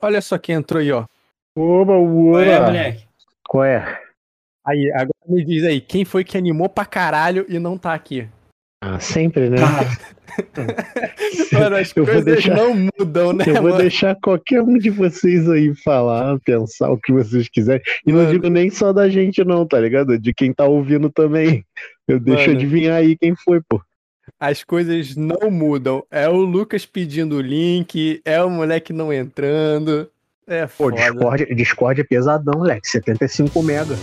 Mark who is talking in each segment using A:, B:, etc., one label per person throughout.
A: Olha só quem entrou aí, ó.
B: Oba, oba.
C: Qual é, moleque?
B: Qual é?
A: Aí, agora me diz aí, quem foi que animou pra caralho e não tá aqui?
B: Ah, sempre, né?
A: Mano, as
B: Eu vou
A: coisas
B: deixar-
A: não mudam, né,
B: Eu vou
A: mano?
B: deixar qualquer um de vocês aí falar, pensar o que vocês quiserem. E não
A: Mano.
B: digo nem só da gente, não, tá ligado? De quem tá ouvindo também. Eu deixo
A: Mano.
B: adivinhar aí quem foi, pô.
A: As coisas não mudam. É o Lucas pedindo o link, é o moleque não entrando. É
B: Pô,
A: foda.
B: Discord, Discord é pesadão, moleque. 75 mega.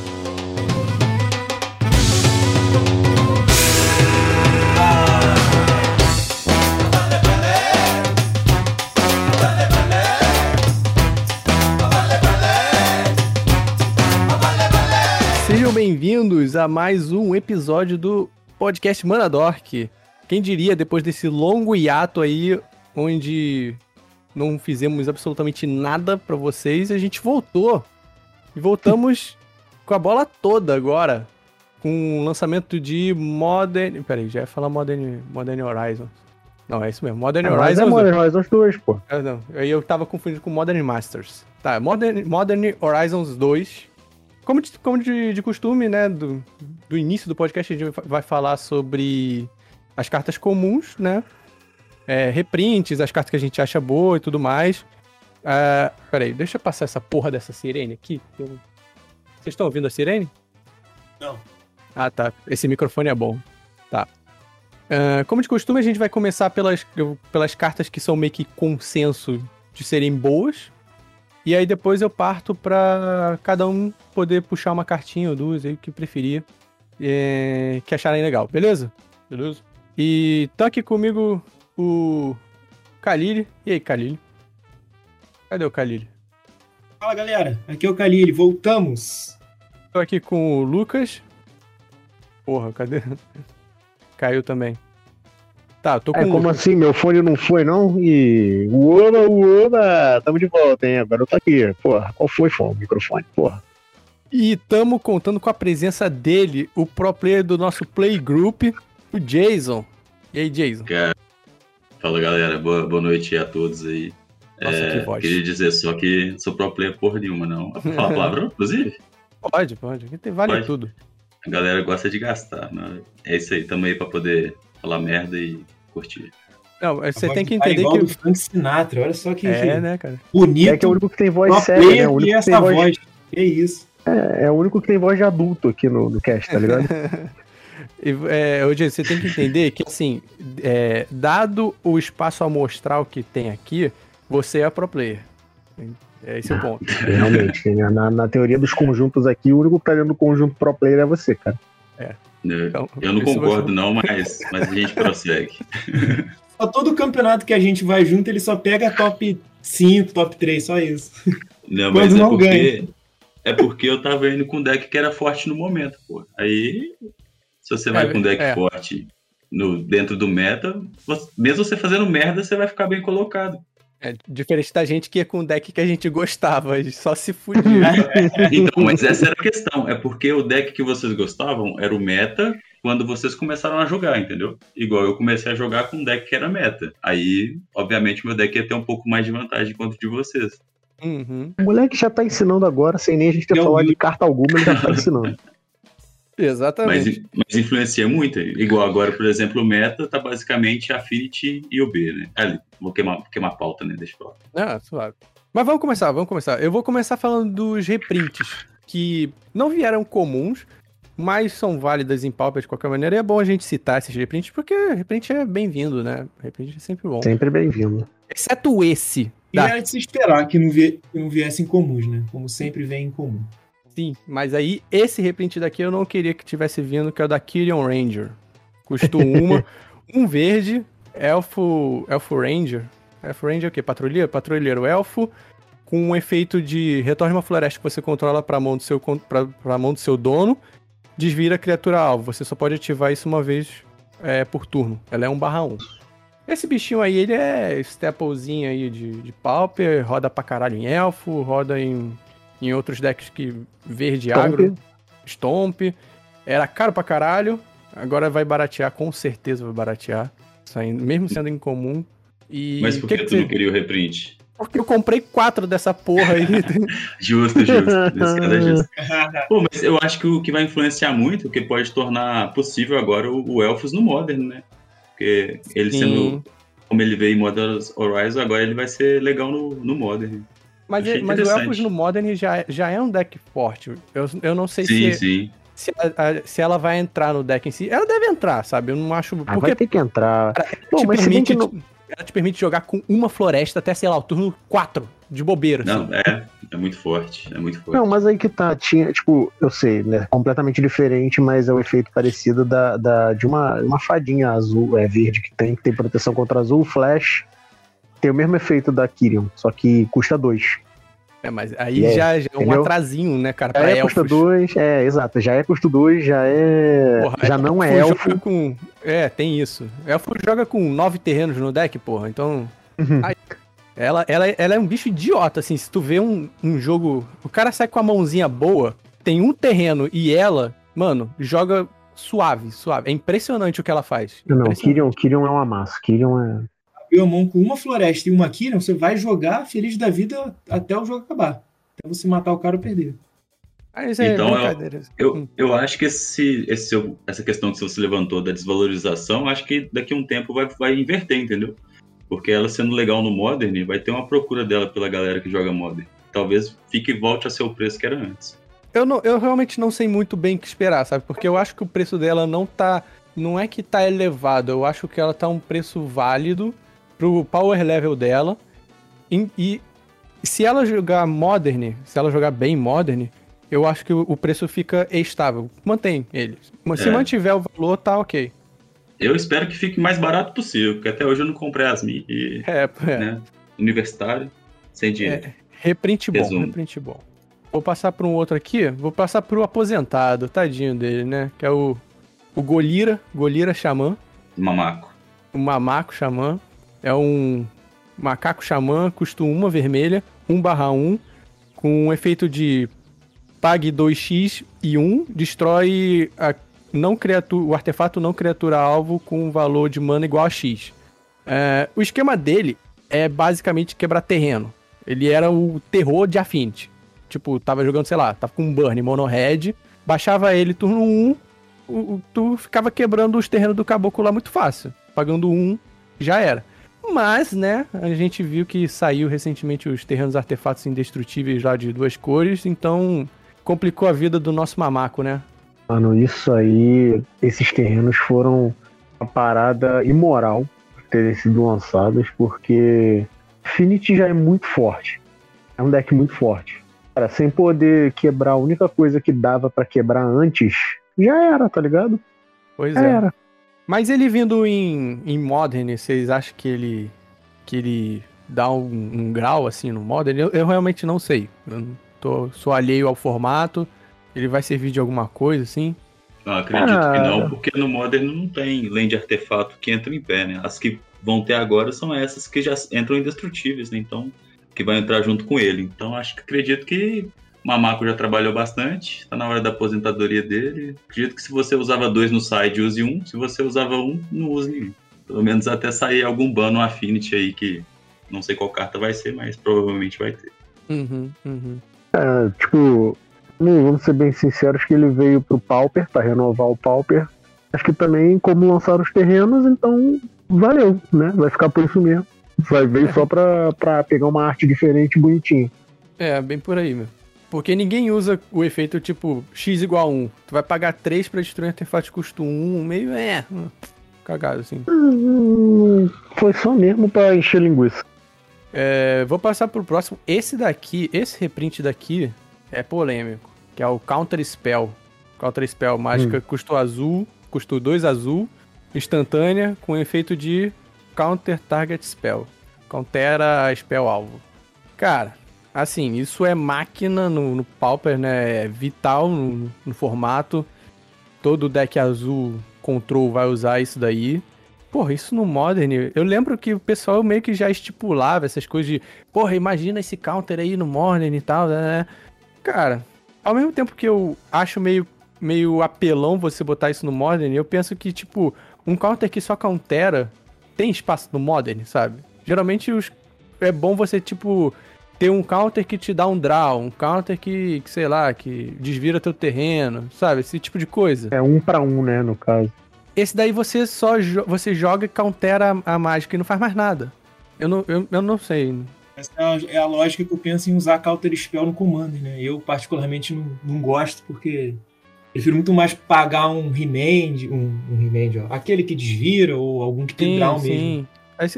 A: Sejam bem-vindos a mais um episódio do podcast Manadork. Quem diria, depois desse longo hiato aí, onde não fizemos absolutamente nada pra vocês, a gente voltou. E voltamos com a bola toda agora. Com o lançamento de Modern. Peraí, já ia falar Modern, Modern Horizon. Não, é isso mesmo. Modern
B: Mas é
A: Horizon.
B: Modern Horizons 2, pô.
A: Ah, não. Aí eu tava confundindo com Modern Masters. Tá, Modern, Modern Horizons 2. Como de, como de, de costume, né? Do, do início do podcast, a gente vai falar sobre as cartas comuns, né? É, reprints, as cartas que a gente acha boa e tudo mais. Ah, peraí, deixa eu passar essa porra dessa sirene aqui. Vocês estão ouvindo a sirene?
C: Não.
A: Ah, tá. Esse microfone é bom. Tá. Ah, como de costume, a gente vai começar pelas, pelas cartas que são meio que consenso de serem boas. E aí depois eu parto pra cada um poder puxar uma cartinha ou duas aí que preferir. é, que acharem legal, beleza? Beleza. E tá aqui comigo o Khalil. E aí, Khalil? Cadê o Khalil?
C: Fala, galera. Aqui é o Kalili. Voltamos.
A: Tô aqui com o Lucas. Porra, cadê? Caiu também. Tá, tô com
B: É,
A: o
B: como assim? Meu fone não foi, não? E. Uoba, uoba! Tamo de volta, hein? Agora eu tô aqui. Porra, qual foi, foi o microfone? Porra.
A: E tamo contando com a presença dele, o pro player do nosso playgroup, o Jason. E aí, Jason?
D: Fala galera, boa, boa noite a todos aí.
A: Nossa,
D: É,
A: que voz.
D: Queria dizer só que sou pro player porra nenhuma, não. Fala palavrão, inclusive.
A: Pode, pode. Aqui tem vale
D: Pode.
A: tudo.
D: A galera gosta de gastar, né? É isso aí, tamo aí pra poder falar merda e curtir.
A: Não, você
C: A
A: tem que
C: tá
A: entender
C: do
A: que.
C: Frank Sinatra. Olha só que,
A: É, né, cara?
C: bonito.
B: É que é o único que tem voz séria, né?
C: player
B: O único
C: e
B: que
C: essa
B: tem voz,
C: voz. Que isso.
B: é, é o único que tem voz de adulto aqui no, no cast, tá ligado?
A: E, é, ô, Jason, você tem que entender que, assim, é, dado o espaço amostral que tem aqui, você é pro player. É esse o ponto.
B: Realmente. né? Na, na teoria dos conjuntos aqui, o único que tá dentro do conjunto pro player é você, cara.
D: né?
A: Então,
D: Eu não concordo,
A: você-
D: não, mas, mas a gente prossegue.
C: Só todo campeonato que a gente vai junto, ele só pega top 5, top 3, só isso.
D: Não,
C: Quando
D: mas é
C: não
D: porque. É porque eu tava indo com um deck que era forte no momento, pô. Aí, se você vai
A: É,
D: com um deck
A: é.
D: forte no, dentro do meta, você- mesmo você fazendo merda, você vai ficar bem colocado.
A: É diferente da gente que ia com o deck que a gente gostava, e só se fudia.
D: Então, mas essa era a questão. É porque o deck que vocês gostavam era o meta quando vocês começaram a jogar, entendeu? Igual eu comecei a jogar com um deck que era meta. Aí, obviamente, meu deck ia ter um pouco mais de vantagem quanto de vocês.
A: Uhum,
B: O moleque já tá ensinando agora, sem nem a gente ter
C: Eu
B: falado de carta alguma, ele já tá ensinando.
A: exatamente.
D: Mas, mas influencia muito. Igual agora, por exemplo, o meta tá basicamente Affinity e o B, né? Ali, vou queimar, queimar a pauta, né? Deixa eu falar.
A: Ah, suave. Mas vamos começar, vamos começar. Eu vou começar falando dos reprints, que não vieram comuns, mas são válidas em Pauper de qualquer maneira. E é bom a gente citar esses reprints, porque reprint é bem-vindo, né? Reprint é sempre bom.
B: Sempre bem-vindo.
A: Exceto esse.
C: E
A: Da...
C: era de se esperar que não, que não viessem comuns, né? Como sempre vem em comum.
A: Sim, mas aí esse reprint daqui eu não queria que tivesse vindo, que é o da Kyrion Ranger. Custo uma, um verde, elfo, elfo Ranger. Elfo Ranger é o quê? Patrulheiro? Patrulheiro elfo, com um efeito de retorne uma floresta que você controla pra mão do seu, pra, pra mão do seu dono, desvira a criatura alvo. Você só pode ativar isso uma vez é, por turno. Ela é 1 barra 1. Esse bichinho aí, ele é staplezinho aí de, de pauper, roda pra caralho em elfo, roda em, em outros decks que verde
B: Stomp.
A: agro, stomp. Era caro pra caralho, agora vai baratear, com certeza vai baratear, saindo, mesmo sendo incomum. E
D: Mas por
A: que
D: que,
A: que
D: tu não
A: você-
D: queria o reprint?
A: Porque eu comprei quatro dessa porra aí.
D: Justo, justo. Nesse caso é justo. Pô, mas eu acho que o que vai influenciar muito, o que pode tornar possível agora o, o Elfos no Modern, né? Porque ele
A: Sim.
D: sendo. Como ele veio em Modern Horizon, agora ele vai ser legal no, no Modern.
A: Mas, mas o. Elfos no Modern já, já é um deck forte. Eu, eu não sei
D: Sim,
A: se,
D: sim.
A: se, a- a- se ela vai entrar no deck em si. Ela deve entrar, sabe? Eu não acho.
B: Ah,
A: Porque
B: vai ter que entrar. Pô,
A: te
B: mas
A: permite,
B: que não-
A: ela te permite jogar com uma floresta até, sei lá, o turno 4 de bobeira.
D: Não,
A: assim.
D: é. É muito forte. É muito forte.
B: Não, mas aí que tá, tinha, tipo, eu sei, né? Completamente diferente, mas é o efeito parecido da, da, de uma, uma fadinha azul, é verde que tem, que tem proteção contra azul, flash. Tem o mesmo efeito da Kyrian, só que custa dois.
A: É, mas aí
B: É,
A: já, já é um
B: entendeu?
A: atrasinho, né, cara,
B: Já é
A: elfos.
B: custa dois, é, exato, já é custo dois, já é.
A: Porra,
B: já não é
A: elfo Com... É, tem isso. Elfo joga com nove terrenos no deck, porra. Então.
B: Uhum.
A: Ai, ela, ela, ela é um bicho idiota, assim. Se tu vê um, um jogo. O cara sai com a mãozinha boa, tem um terreno e ela, mano, joga suave, suave. É impressionante o que ela faz.
B: Não. Kyrian, Kyrian é uma massa. Kyrian é.
C: Abriu a mão com uma floresta e uma Kyrian, você vai jogar feliz da vida até o jogo acabar. Até você matar o cara ou perder.
A: Ah, isso é
D: Então, eu-. Eu, eu acho que esse, esse essa questão que você levantou da desvalorização, acho que daqui a um tempo vai, vai inverter, entendeu? Porque ela sendo legal no Modern, vai ter uma procura dela pela galera que joga Modern. Talvez fique e volte a ser o preço que era antes.
A: Eu, não, eu realmente não sei muito bem o que esperar, sabe? Porque eu acho que o preço dela não tá. Não é que tá elevado, eu acho que ela tá um preço válido pro power level dela. E, e se ela jogar Modern, se ela jogar bem Modern, eu acho que o, o preço fica estável. Mantém ele. Mas Se
D: É.
A: mantiver o valor, tá ok.
D: Eu espero que fique mais barato possível, porque até hoje eu não comprei as minhas. E,
A: É, é.
D: né, universitário, sem dinheiro.
A: Reprint bom,
D: Resumo.
A: reprint bom. Vou passar para um outro aqui. Vou passar pro aposentado, tadinho dele, né? Que é o, o Golira, Golira Xamã.
D: Mamaco.
A: o Mamaco Xamã. É um macaco xamã, custa uma vermelha, 1 barra 1, com um efeito de pague 2x e 1, destrói a não criatura, o artefato não criatura alvo com um valor de mana igual a x. É, o esquema dele é basicamente quebrar terreno. Ele era o terror de Affinity. Tipo, tava jogando, sei lá, tava com um Burn mono red, baixava ele turno 1, o- o- tu ficava quebrando os terrenos do caboclo lá muito fácil. Pagando um, já era. Mas, né, a gente viu que saiu recentemente os terrenos artefatos indestrutíveis lá de duas cores, então complicou a vida do nosso mamaco, né?
B: Mano, isso aí, esses terrenos foram uma parada imoral terem sido lançados, porque Affinity já é muito forte. É um deck muito forte. Cara, sem poder quebrar a única coisa que dava pra quebrar antes, já era, tá ligado?
A: Pois
B: Já
A: é.
B: era.
A: Mas ele vindo em, em Modern, vocês acham que ele que ele dá um, um grau assim no Modern? Eu, eu realmente não sei. Eu não tô, sou alheio ao formato. Ele vai servir de alguma coisa, assim?
D: Eu acredito que
B: Ah.
D: não, porque no Modern não tem land artefato que entra em pé, né? As que vão ter agora são essas que já entram indestrutíveis, né? Então, que vai entrar junto com ele. Então, acho que acredito que Mamaco já trabalhou bastante, tá na hora da aposentadoria dele. Acredito que se você usava dois no side, use um. Se você usava um, não use nenhum. Pelo menos até sair algum ban no Affinity aí, que não sei qual carta vai ser, mas provavelmente vai ter.
A: Uhum, uhum.
B: É, tipo, vamos vamos ser bem sinceros que ele veio pro Pauper, pra renovar o Pauper. Acho que também, como lançaram os terrenos, então valeu, né? Vai ficar por isso mesmo. Vai vir só pra, pra pegar uma arte diferente e bonitinha.
A: É, bem por aí, meu. Porque ninguém usa o efeito tipo x igual a 1. Tu vai pagar 3 pra destruir um artefato de custo 1, meio é. hum, Cagado, assim.
B: Hum, foi só mesmo pra encher linguiça.
A: É, vou passar pro próximo. Esse daqui, esse reprint daqui é polêmico. Que é o Counter Spell. Counter Spell, mágica custo azul, custo 2 azul, instantânea, com efeito de Counter Target Spell. Countera Spell alvo. Cara, assim, isso é máquina no, no Pauper, né? É vital no, no formato. Todo deck azul control vai usar isso daí. Porra, isso no Modern, eu lembro que o pessoal meio que já estipulava essas coisas de, porra, imagina esse counter aí no Modern e tal, né? Cara, ao mesmo tempo que eu acho meio, meio apelão você botar isso no Modern, eu penso que, tipo, um counter que só countera tem espaço no Modern, sabe? Geralmente os, é bom você, tipo, ter um counter que te dá um draw, um counter que, que sei lá, que desvira teu terreno, sabe? Esse tipo de coisa.
B: É um pra um, né, no caso.
A: Esse daí você só jo você joga e countera a mágica e não faz mais nada. Eu não, eu, eu não sei.
C: Essa é a, é a lógica que eu penso em usar Counter Spell no Commander, né? Eu, particularmente, não, não gosto, porque prefiro muito mais pagar um Remand, um, um Remand, ó, aquele que desvira, ou algum que tem draw mesmo.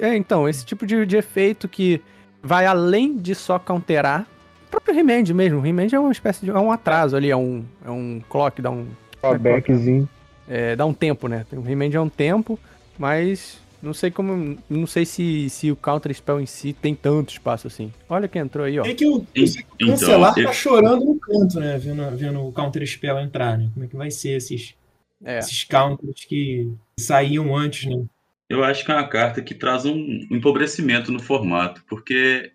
A: É, então, esse tipo de, de efeito que vai além de só counterar. O próprio Remand mesmo. O Remand é uma espécie de. É um atraso ali, é um, é um clock, dá um.
B: Backzinho.
A: É, dá um tempo, né? O Remand é um tempo, mas não sei como. Não sei se, se o Counter Spell em si tem tanto espaço assim. Olha quem entrou aí, ó.
C: É que o, o cancelar então, tá chorando no canto, né? Vendo, vendo o Counter Spell entrar, né? Como é que vai ser esses, é. esses counters que saíam antes, né?
D: Eu acho que é uma carta que traz um empobrecimento no formato, porque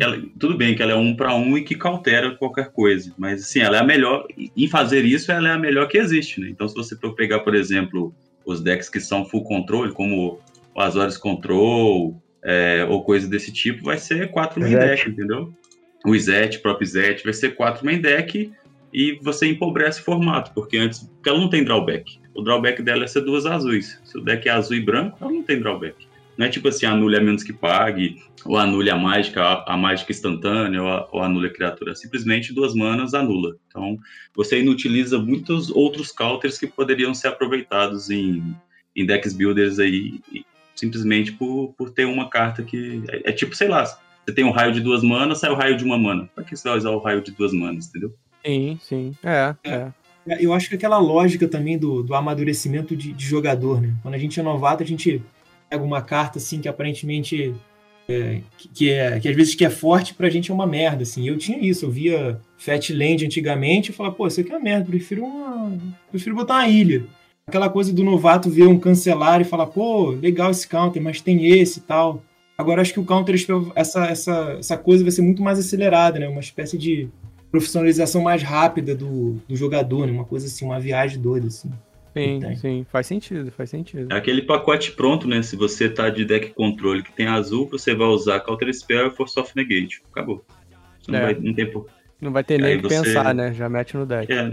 D: ela, tudo bem que ela é um para um e que cautera qualquer coisa, mas assim, ela é a melhor. Em fazer isso, ela é a melhor que existe, né? Então, se você for pegar, por exemplo, os decks que são full control, como o Azores Control, é, ou coisa desse tipo, vai ser quatro main deck, entendeu? O Izet, próprio Izet, vai ser quatro main deck e você empobrece o formato, porque antes, porque ela não tem drawback. O drawback dela é ser duas azuis. Se o deck é azul e branco, ela não tem drawback. Não é tipo assim, anule a menos que pague, ou anule a mágica, a, a mágica instantânea, ou, ou anule a criatura. Simplesmente duas manas anula. Então, você inutiliza muitos outros counters que poderiam ser aproveitados em, em decks builders aí, simplesmente por, por ter uma carta que. É, é, tipo, sei lá, você tem um raio de duas manas, sai o raio de uma mana. Pra que você vai usar o raio de duas manas, entendeu?
A: Sim, sim. É, é.
C: é. Eu acho que aquela lógica também do, do amadurecimento de, de, jogador, né? Quando a gente é novato, a gente pega uma carta assim que aparentemente. É, que, é, que às vezes que é forte pra gente é uma merda, assim. Eu tinha isso, eu via Fat Land antigamente e falava, pô, isso aqui é uma merda, prefiro uma. Prefiro botar uma ilha aquela coisa do novato ver um cancelar e falar, pô, legal esse counter, mas tem esse e tal. Agora acho que o counter, essa, essa, essa coisa vai ser muito mais acelerada, né? Uma espécie de profissionalização mais rápida do, do jogador, né? Uma coisa assim, uma viagem doida, assim.
A: Sim, sim, faz sentido, faz sentido.
D: É aquele pacote pronto, né? Se você tá de deck controle que tem azul, você vai usar Counter Spell e Force of Negate. Acabou. Você não, é. vai, não, tem por...
A: não vai ter nem o que você... pensar, né? Já mete no deck.
D: É,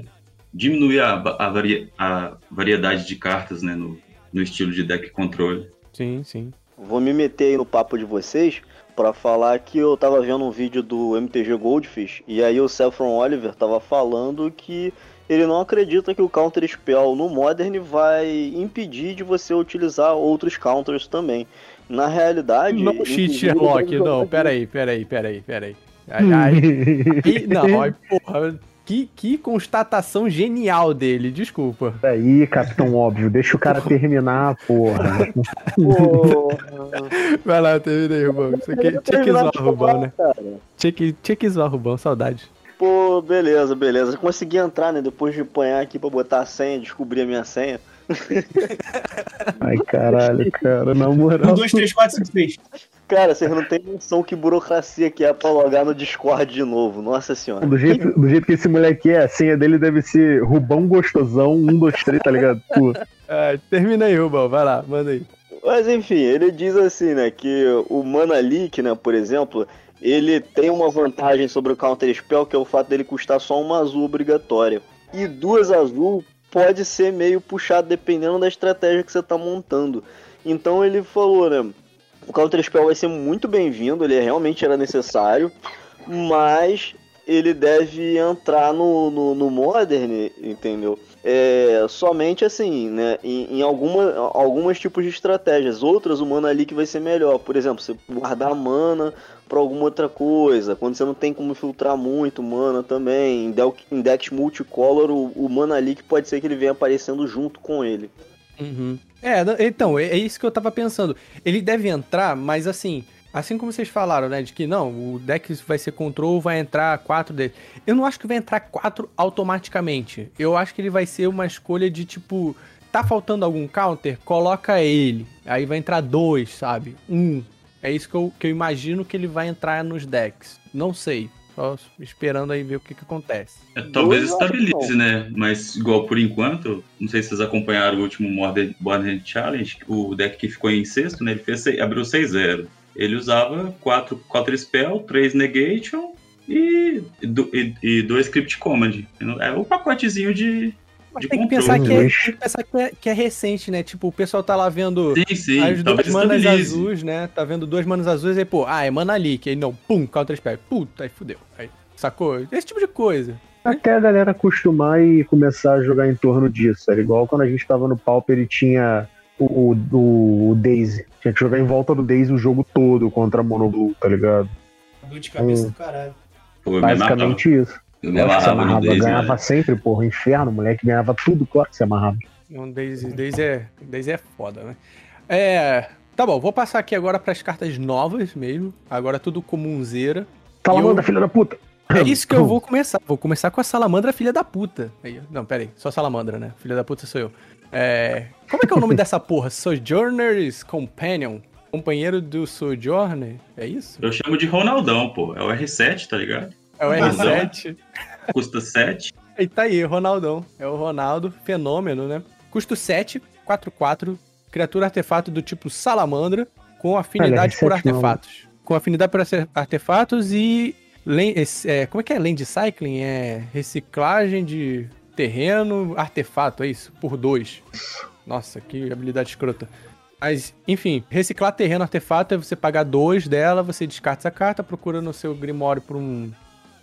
D: diminuir a, a, varia, a variedade de cartas né, no, no estilo de deck controle.
A: Sim, sim.
E: Vou me meter aí no papo de vocês para falar que eu tava vendo um vídeo do MTG Goldfish e aí o Saffron Oliver tava falando que ele não acredita que o Counter Spell no Modern vai impedir de você utilizar outros counters também. Na realidade.
A: Não, cheat Sherlock, não, peraí, peraí, peraí, peraí. Aí, aí, não, aí, porra, que, que constatação genial dele, desculpa.
B: Aí, Capitão Óbvio, deixa o cara terminar, porra. porra.
A: Vai lá, termina aí, Rubão. Isso aqui, tinha que zoar o Rubão, né? Tinha que, tinha que zoar o Rubão, saudade.
E: Pô, beleza, beleza. Consegui entrar, né? Depois de apanhar aqui pra botar a senha, descobrir a minha senha.
B: Ai, caralho, cara, na moral.
C: 1, 2, 3, 4, 5, 6.
E: Cara, vocês não tem noção que burocracia que é pra logar no Discord de novo. Nossa senhora.
B: Do jeito, do jeito que esse moleque é, a senha dele deve ser Rubão Gostosão 1, 2, 3, tá ligado? Pô.
A: Ah, termina aí, Rubão. Vai lá, manda aí.
E: Mas enfim, ele diz assim, né, que o Manalik, né, por exemplo, ele tem uma vantagem sobre o Counter Spell, que é o fato dele custar só uma azul obrigatória. E duas azul pode ser meio puxado dependendo da estratégia que você tá montando. Então ele falou, né, o Counter Spell vai ser muito bem-vindo, ele realmente era necessário, mas ele deve entrar no, no, no Modern, entendeu? É, somente assim, né? Em, em alguma, algumas tipos de estratégias. Outras, o Mana Leak vai ser melhor. Por exemplo, você guardar mana para alguma outra coisa. Quando você não tem como filtrar muito mana também. Em, deck, em decks multicolor, o, o Mana Leak pode ser que ele venha aparecendo junto com ele.
A: Uhum. É, então, é, é isso que eu tava pensando. Ele deve entrar, mas assim, assim como vocês falaram, né, de que não, o deck vai ser control, vai entrar quatro dele. Eu não acho que vai entrar quatro automaticamente. Eu acho que ele vai ser uma escolha de tipo, tá faltando algum counter? Coloca ele. Aí vai entrar dois, sabe? Um. É isso que eu, que eu imagino que ele vai entrar nos decks. Não sei. Só esperando aí ver o que, que acontece.
D: É, talvez estabilize, né? Mas igual por enquanto, não sei se vocês acompanharam o último Modern, Modern Challenge, o deck que ficou em sexto, né? Ele fez, abriu 6-0. ele usava 4 quatro spell, 3 negation e, e, e 2 script command. É o pacotezinho de,
A: mas tem que, pensar que, é, tem que pensar que é, que é recente, né? Tipo, o pessoal tá lá vendo
D: sim, sim,
A: as duas manas azuis, né? Tá vendo duas manas azuis e, pô, ah, é mana leak. Aí não, pum, counter spell. Puta, aí fudeu. Aí, sacou? Esse tipo de coisa.
B: Até a galera acostumar e começar a jogar em torno disso. Era igual quando a gente tava no Pauper e tinha o, o, o Daisy. Tinha que jogar em volta do Daisy o jogo todo contra a Monoblue, tá ligado?
C: Dor de cabeça hum. do caralho.
B: Pô, Basicamente isso. Eu me amarrava, você amarrava, Daisy, ganhava né? sempre, porra, inferno, moleque ganhava tudo, claro que você amarrava.
A: Não, Daisy, Daisy, é, Daisy é foda, né? É. Tá bom, vou passar aqui agora para as cartas novas mesmo. Agora tudo comunzeira.
B: Salamandra, eu... filha da puta!
A: É isso que eu vou começar. Vou começar com a salamandra, filha da puta. Aí, não, pera aí. Só salamandra, né? Filha da puta sou eu. É... Como é que é o nome dessa porra? Sojourner's Companion. Companheiro do Sojourner? É isso?
D: Eu chamo de Ronaldão, pô. É o R7, tá ligado?
A: É o R7.
D: Custa 7.
A: E tá aí, Ronaldão. É o Ronaldo, fenômeno, né? Custo 7, 4-4, criatura artefato do tipo salamandra, com afinidade por artefatos. Não. Com afinidade por artefatos e. É, como é que é? Land Cycling? É reciclagem de terreno, artefato, é isso? Por dois. Nossa, que habilidade escrota. Mas, enfim, reciclar terreno, artefato é você pagar dois dela, você descarta essa carta, procura no seu Grimório por um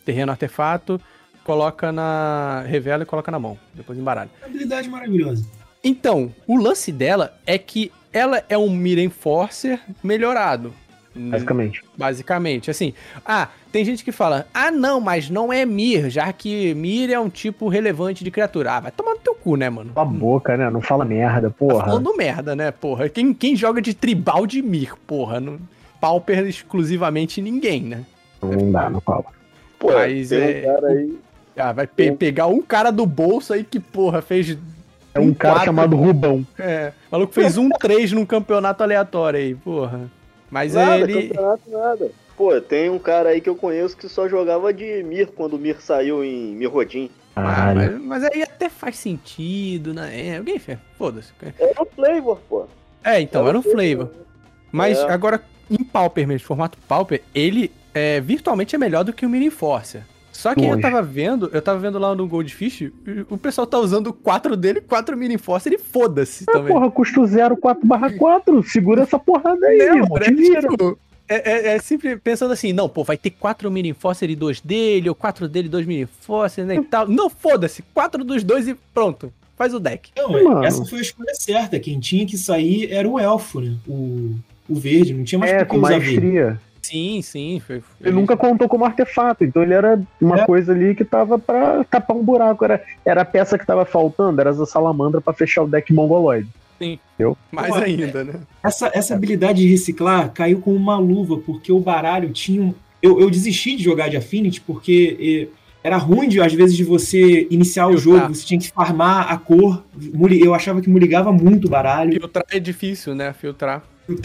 A: terreno artefato, coloca na. revela e coloca na mão. Depois embaralha.
C: Habilidade maravilhosa.
A: Então, o lance dela é que ela é um Mira Enforcer melhorado.
B: Basicamente.
A: Basicamente, assim. Ah, tem gente que fala, ah, não, mas não é Mir, já que Mir é um tipo relevante de criatura. Ah, vai tomar no teu cu, né, mano?
B: Cala a boca, né? Não fala merda, porra. Tá
A: falando merda, né, porra? Quem, quem joga de tribal de Mir, porra? Não, Pauper exclusivamente ninguém, né?
B: Não dá, não fala.
A: Pô, Mas tem é... um cara aí. Ah, vai pe pegar um cara do bolso aí que, porra, fez.
B: É um, um cara quatro... chamado Rubão.
A: É. O maluco fez um 3 num campeonato aleatório aí, porra. Mas
E: nada,
A: ele.
E: Campeonato nada. Pô, tem um cara aí que eu conheço que só jogava de Mir quando o Mir saiu em Mirrodin.
A: Ah, mas, mas, aí até faz sentido, né? É, alguém fez. Foda-se.
E: Era o Flavor, pô.
A: É, então, era, era um Flavor. Mas é. agora, em Pauper mesmo, formato Pauper, ele é, virtualmente é melhor do que o Mini Force. Só que Longe. eu tava vendo, eu tava vendo lá no Goldfish, o pessoal tá usando 4 dele, 4 Mini Force, ele foda-se
B: ah, também. Porra, custo 0, 4 barra 4, segura essa porrada aí, não, irmão, te vira. Tipo,
A: é, é, é, sempre pensando assim, não, pô, vai ter 4 Mini Force e 2 dele, ou 4 dele e 2 Mini Force, né, e tal. Não, foda-se, 4 dos dois e pronto, faz o deck.
C: Não, Mano. essa foi a escolha certa, quem tinha que sair era o Elfo, né, o, o verde, não tinha mais
B: é, com maestria. Verde.
A: Sim, sim. Foi,
B: foi ele nunca contou como artefato, então ele era uma é. coisa ali que tava pra tapar um buraco. Era, era a peça que tava faltando, era essa salamandra para fechar o deck mongoloide.
A: Sim. Entendeu? Mais Pô, ainda, né?
C: Essa, essa habilidade de reciclar caiu com uma luva, porque o baralho tinha um. Eu, eu desisti de jogar de Affinity porque era ruim, de, às vezes, de você iniciar o jogo, você tinha que farmar a cor. Eu achava que muligava muito o baralho.
A: Filtrar é difícil, né? Filtrar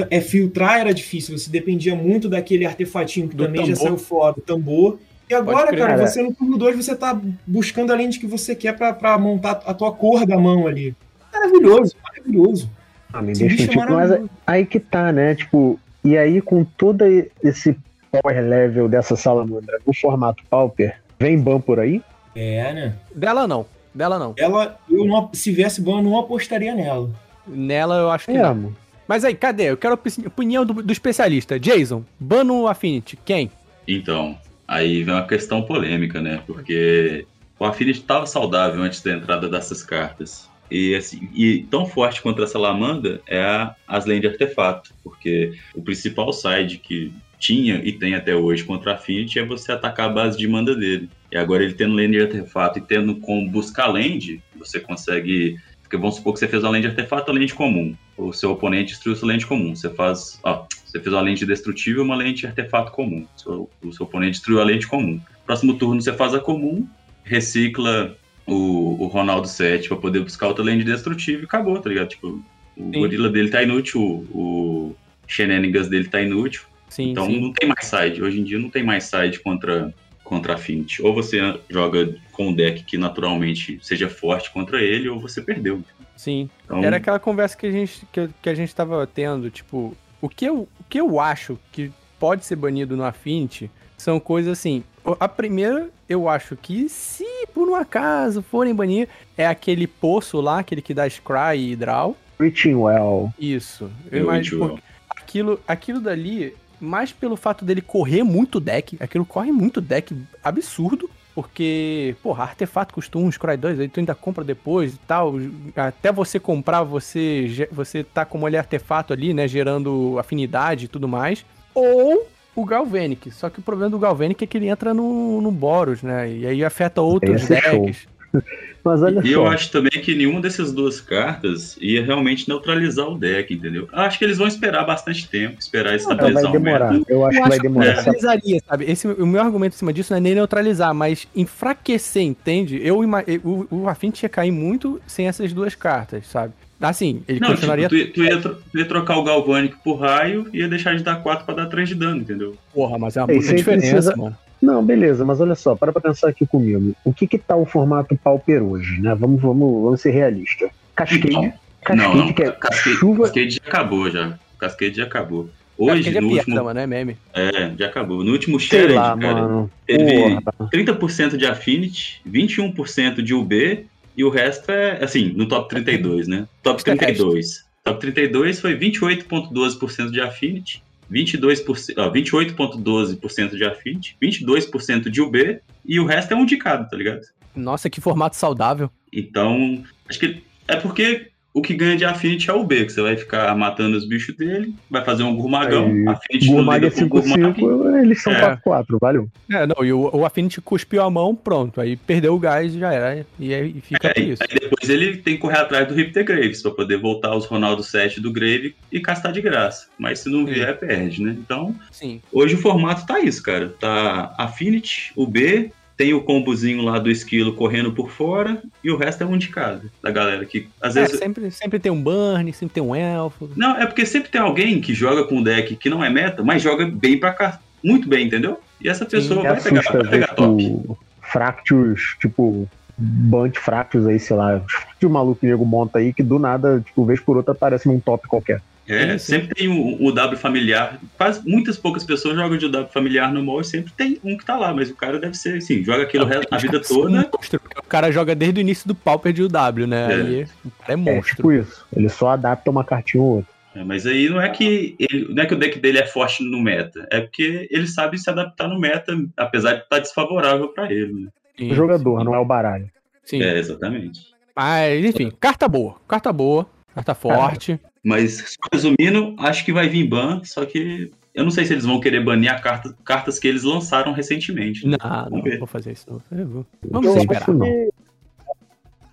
C: é, filtrar era difícil, você dependia muito daquele artefatinho que do também tambor. já saiu fora, do tambor. E agora, crer, cara, você no turno 2 você tá buscando a lente que você quer para montar a tua cor da mão ali. Maravilhoso, maravilhoso.
B: Ah, me deixa, tipo, mas aí que tá, né? Tipo, e aí com todo esse power level dessa salamandra no formato Pauper, vem ban por aí?
C: É, né?
A: Dela não. Dela não.
C: Ela, eu não, se viesse ban, eu não apostaria nela.
A: Nela eu acho que é, não. Mas aí, cadê? Eu quero a opinião do, do especialista. Jason, Bano Affinity, quem?
D: Então, aí vem uma questão polêmica, né? Porque o Affinity estava saudável antes da entrada dessas cartas. E, assim, e tão forte quanto a Salamanda é a, as lentes de artefato, porque o principal side que tinha e tem até hoje contra a Affinity é você atacar a base de manda dele. E agora ele tendo lente de artefato e tendo como buscar land, você consegue porque vamos supor que você fez uma lente de artefato, a lente comum. O seu oponente destruiu sua lente comum. Você faz. Ó, você fez uma lente destrutível e uma lente de artefato comum. O seu, o seu oponente destruiu a lente comum. Próximo turno você faz a comum, recicla o, o Ronaldo 7 para poder buscar outra lente destrutível e acabou, tá ligado? Tipo, o sim. gorila dele tá inútil, o, o shenanigans dele tá inútil. Sim, então sim. não tem mais side. Hoje em dia não tem mais side contra contra a Affinity. Ou você joga com um deck que naturalmente seja forte contra ele, ou você perdeu.
A: Sim. Então... Era aquela conversa que a gente, que, que a gente tava tendo, tipo, o que eu, o que eu acho que pode ser banido no Affinity são coisas assim. A primeira, eu acho que se por um acaso forem banir, é aquele poço lá, aquele que dá Scry e Draw.
B: Reaching Well.
A: Isso. Eu
D: Eu
A: imagino aquilo, aquilo dali, mais pelo fato dele correr muito deck, aquilo corre muito deck absurdo. Porque, porra, artefato custa um, Scry 2, aí tu ainda compra depois e tal. Até você comprar, você, você tá como ele artefato ali, né? Gerando afinidade e tudo mais. Ou o Galvanic. Só que o problema do Galvanic é que ele entra no, no Boros, né? E aí afeta outros
B: é show. Mas olha
D: E
B: só.
D: eu acho também que nenhuma dessas duas cartas ia realmente neutralizar o deck, entendeu? Eu Acho que eles vão esperar bastante tempo, esperar
B: Não,
D: estabilizar
B: vai
D: o
B: demorar.
D: método.
B: Eu acho
A: Eu
B: que vai
A: acho que
B: demorar. Sabe?
A: neutralizaria, sabe? Esse, o meu argumento em cima disso não é nem neutralizar, mas enfraquecer, entende? Eu, o, o Affinity ia cair muito sem essas duas cartas, sabe? Assim, ele
D: Não, tipo,
A: continuaria.
D: tu, ia- tu ia, tu ia trocar o Galvanic por raio e ia deixar de dar 4 pra dar 3 de dano, entendeu?
A: Porra, mas é uma
B: Ei,
A: puta diferença,
B: precisa-
A: mano.
B: Não, beleza, mas olha só, para pra pensar aqui comigo. O que que tá o formato Pauper hoje, né? Vamos, vamos, vamos ser realistas. Cascade.
D: Não,
B: Cascade,
D: não,
B: que é
D: Cascade,
B: chuva.
D: Cascade já acabou já. Cascade já acabou. Hoje,
A: é
D: no
A: piada,
D: último.
A: mano, é meme.
D: É, já acabou. No último Shared,
B: lá,
D: cara,
B: mano.
D: teve
B: Porra.
D: 30% de Affinity, 21% de UB e o resto é, assim, no top 32, né? Top
A: Isso é
D: 32. Top 32 foi 28,12% de Affinity, 22%, ó, 28,12% de Affinity, 22% de UB e o resto é um de cada, tá ligado?
A: Nossa, que formato saudável.
D: Então, acho que é porque o que ganha de Affinity é o B, que você vai ficar matando os bichos dele, vai fazer um Gurmagão,
B: Aí,
D: Affinity não
B: Gourmag é
D: liga com Gurmag.
B: 5-5, eles são
A: É.
B: 4-4, valeu.
A: É, não, e o, o Affinity cuspiu a mão, pronto. Aí perdeu o gás e já era. E aí fica
D: É,
A: por
D: aí
A: isso.
D: depois ele tem que correr atrás do Rip the Graves pra poder voltar os Ronaldo 7 do Grave e castar de graça. Mas se não vier, perde, né? Então,
A: Sim.
D: hoje o formato tá isso, cara. Tá Affinity, o B, tem o combozinho lá do esquilo correndo por fora e o resto é um de cada. Da galera que às
A: É,
D: vezes.
A: sempre, sempre tem um Burn, sempre tem um elfo.
D: Não, é porque sempre tem alguém que joga com um deck que não é meta, mas joga bem pra cá. Muito bem, entendeu? E essa pessoa
B: Me
D: vai pegar, vai pegar top.
B: tipo, Fractus, tipo, Bunch Fractus aí, sei lá, que o maluco que nego monta aí, que do nada, tipo, vez por outra aparece num top qualquer.
D: É,
A: Sim, sim.
D: sempre tem o, o W familiar. Quase muitas poucas pessoas jogam de W familiar no mall e sempre tem um que tá lá, mas o cara deve ser assim, joga aquilo resto- a vida toda.
A: monstro, porque o cara joga desde o início do Pauper de UW, né?
D: É.
A: Aí o cara é
B: É
A: monstro.
B: tipo isso. Ele só adapta uma cartinha ou outra.
D: É, mas aí não é que ele, não é que o deck dele é forte no meta, é porque ele sabe se adaptar no meta, apesar de estar desfavorrável pra ele. Né?
A: Sim,
B: O jogador, não é o baralho.
A: Sim.
D: É, exatamente.
A: Mas, enfim, carta boa. Carta boa. Carta forte.
D: Mas resumindo, acho que vai vir ban, só que eu não sei se eles vão querer banir a carta, cartas que eles lançaram recentemente. né?
A: Não, não,
D: Vamos ver.
A: vou fazer isso. não. Eu vou- Vamos
B: Eu
A: esperar.
B: acho não.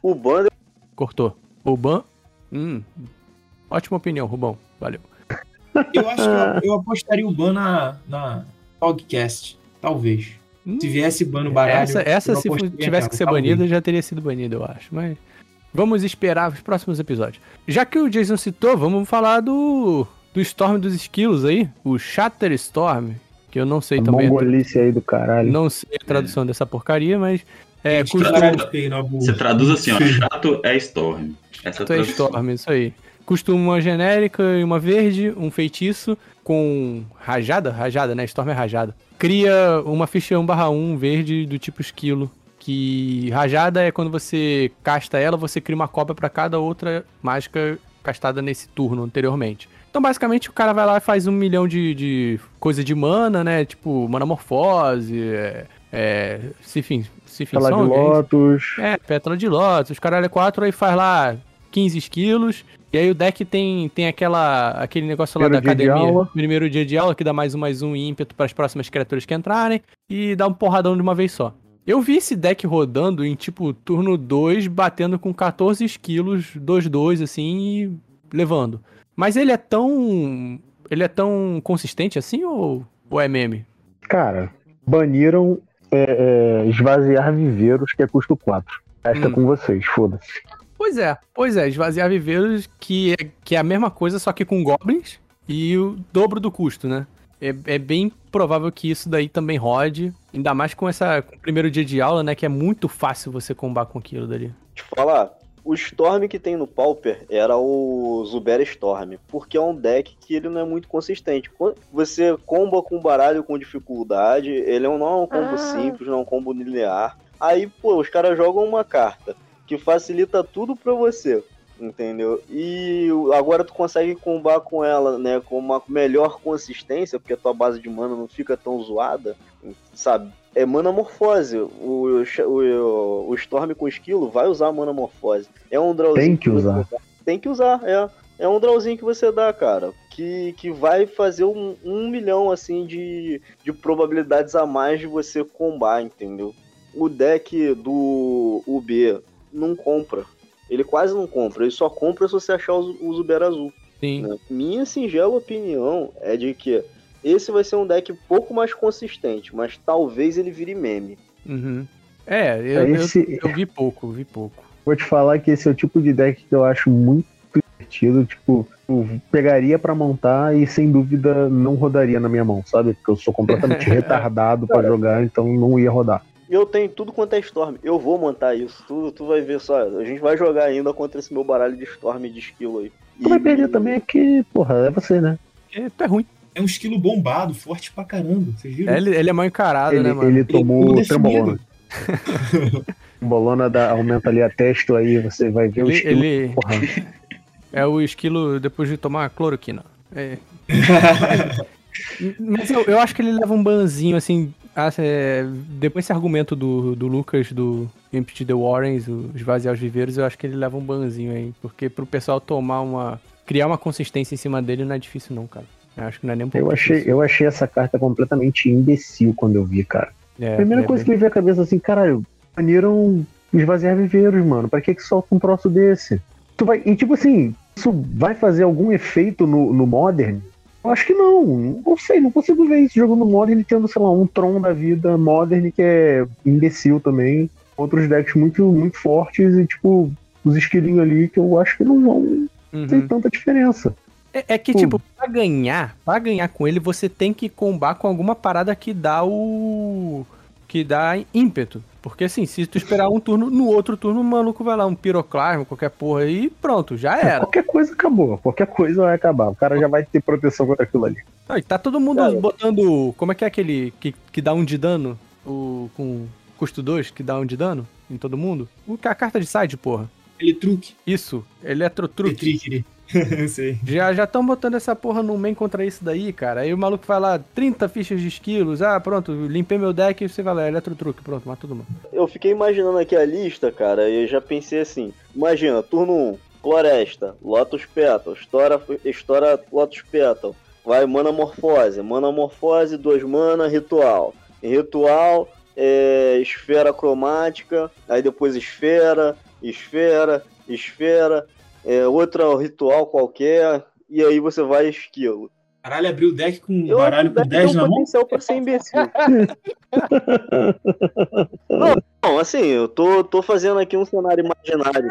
E: O Banda
A: Cortou. O Ban. Hum. Ótima opinião, Rubão. Valeu.
C: Eu acho que eu, eu apostaria o ban na, na Dogcast. Talvez.
A: Hum.
C: Se viesse ban no baralho.
A: Essa, essa se tivesse que ser banida, já teria sido banida, eu acho. Mas vamos esperar os próximos episódios. Já que o Jason citou, vamos falar do, do Storm dos Esquilos aí. O Shatter Storm. Que eu não sei
B: A
A: também.
B: mongolice aí do caralho.
A: Não sei a tradução dessa porcaria, mas. É,
C: burra.
D: Você traduz assim, ó, chato é Storm. Essa
A: Chato é. Storm, isso aí. Custa uma genérica e uma verde, um feitiço com rajada, rajada, né? Storm é rajada. Cria uma ficha 1/1 verde do tipo esquilo. Que rajada é quando você casta ela, você cria uma cópia pra cada outra mágica castada nesse turno anteriormente. Então, basicamente, o cara vai lá e faz um milhão de, de coisa de mana, né? Tipo, manamorfose, é, é, Sifin, Sifin
B: Fala de
A: Song, é?
B: Lotus.
A: É, pétala de lótus, os caralho é 4, aí faz lá 15 quilos. E aí o deck tem, tem aquela, aquele negócio lá
B: Primeiro
A: da
B: dia de
A: academia. Primeiro dia de aula, que dá mais um, mais um ímpeto para as próximas criaturas que entrarem. E dá um porradão de uma vez só. Eu vi esse deck rodando em tipo turno 2, batendo com 14 quilos, 2-2, assim, e levando. Mas ele é tão. Ele é tão consistente assim ou, ou é meme?
B: Cara, baniram é, é, esvaziar viveiros, que é custo 4. Resta
A: Hum.
B: com vocês, foda-se.
A: Pois é, pois é, esvaziar viveiros que é, que é a mesma coisa, só que com goblins e o dobro do custo, né? É, é bem provável que isso daí também rode, ainda mais com essa com o primeiro dia de aula, né? Que é muito fácil você combar com aquilo dali.
E: te falar, O Storm que tem no Pauper era o Zuber Storm, porque é um deck que ele não é muito consistente. Você comba com baralho com dificuldade, ele não é um combo
F: Ah.
E: simples, não é um combo linear. Aí, pô, os caras jogam uma carta que facilita tudo pra você, entendeu? E agora tu consegue combar com ela, né, com uma melhor consistência, porque a tua base de mana não fica tão zoada, sabe? É mana morfose. O, o, o Storm com esquilo vai usar mana morfose. É um drawzinho
B: Tem que usar.
E: Tem que usar, é. É um drawzinho que você dá, cara. Que, que vai fazer um, um milhão, assim, de, de probabilidades a mais de você combar, entendeu? O deck do UB não compra. Ele quase não compra. Ele só compra se você achar o, o Zuber azul.
A: Sim.
E: né? Minha singela opinião é de que esse vai ser um deck pouco mais consistente, mas talvez ele vire meme.
A: Uhum. É, eu, eu-
B: Esse-
A: eu vi pouco, vi pouco.
B: Vou te falar que esse é o tipo de deck que eu acho muito divertido. Tipo, eu pegaria pra montar e sem dúvida não rodaria na minha mão, sabe? Porque eu sou completamente retardado pra jogar, então não ia rodar.
E: Eu tenho tudo quanto é Storm. Eu vou montar isso. Tu, tu vai ver só. A gente vai jogar ainda contra esse meu baralho de Storm e de esquilo aí.
B: Tu vai perder também é que, porra, é você, né?
A: É, tu é ruim.
C: É um esquilo bombado, forte pra caramba. Vocês viram?
A: É, Ele, ele é mal encarado,
B: Ele,
A: né, mano?
B: ele tomou
C: definido.
B: trembolona. Trembolona dá, aumenta ali a testa aí, você vai ver o
A: Ele,
B: estilo.
A: ele
B: Porra,
A: é o esquilo depois de tomar cloroquina. É. Mas eu, eu acho que ele leva um banzinho, assim. Ah, é, depois desse argumento do, do Lucas do Empty the Warrens, o esvaziar os viveiros, eu acho que ele leva um banzinho aí. Porque pro pessoal tomar uma. criar uma consistência em cima dele não é difícil, não, cara. Eu acho que não é nem um pouco
B: eu, achei,
A: difícil.
B: eu achei essa carta completamente imbecil quando eu vi, cara.
A: É,
B: Primeira
A: é
B: coisa
A: bem-
B: que me veio à cabeça assim, caralho, baniram esvaziar viveiros, mano. Pra que que solta um troço desse? Tu vai, e tipo assim, isso vai fazer algum efeito no, no Modern? Eu acho que não. Não sei, não consigo ver isso jogando Modern tendo, sei lá, um Tron da vida Modern que é imbecil também. Outros decks muito, muito fortes e, tipo, os esquilinhos ali que eu acho que não vão ter
A: Uhum.
B: tanta diferença.
A: É, é que, tipo, pra ganhar, pra ganhar com ele, você tem que combar com alguma parada que dá o. que dá ímpeto. Porque assim, se tu esperar um turno, no outro turno o maluco vai lá, um piroclasma, qualquer porra aí, e pronto, já
B: É,
A: era.
B: qualquer coisa acabou. Qualquer coisa vai acabar. O cara já vai ter proteção contra aquilo ali.
A: Não, e tá todo mundo
E: Cara.
A: botando. Como é que é aquele que, que dá um de dano? O, com custo 2, que dá um de dano em todo mundo? O, a carta de side, porra.
C: Ele truque.
A: Isso, Eletrotruque.
C: Ele Eu sei.
A: Já já estão botando essa porra no main contra isso daí, cara. Aí o maluco vai lá, 30 fichas de esquilos. Ah, pronto, limpei meu deck e você vai lá, Eletrotruque, pronto, mata todo mundo.
E: Eu fiquei imaginando aqui a lista, cara, e eu já pensei assim: imagina, turno 1, Floresta, Lotus Petal, estoura, estoura Lotus Petal, vai Mana Morfose, Mana Morfose, 2 mana, Ritual. Ritual, é, Esfera Cromática, aí depois Esfera, Esfera, Esfera, é, outra ritual qualquer, e aí você vai esquilo.
C: Caralho, abriu o deck com
E: Eu
C: baralho
E: acho
C: com
E: que deve
C: 10
E: ter
C: na mão?
E: potencial pra ser imbecil. não, não, assim, eu tô, tô fazendo aqui um cenário imaginário.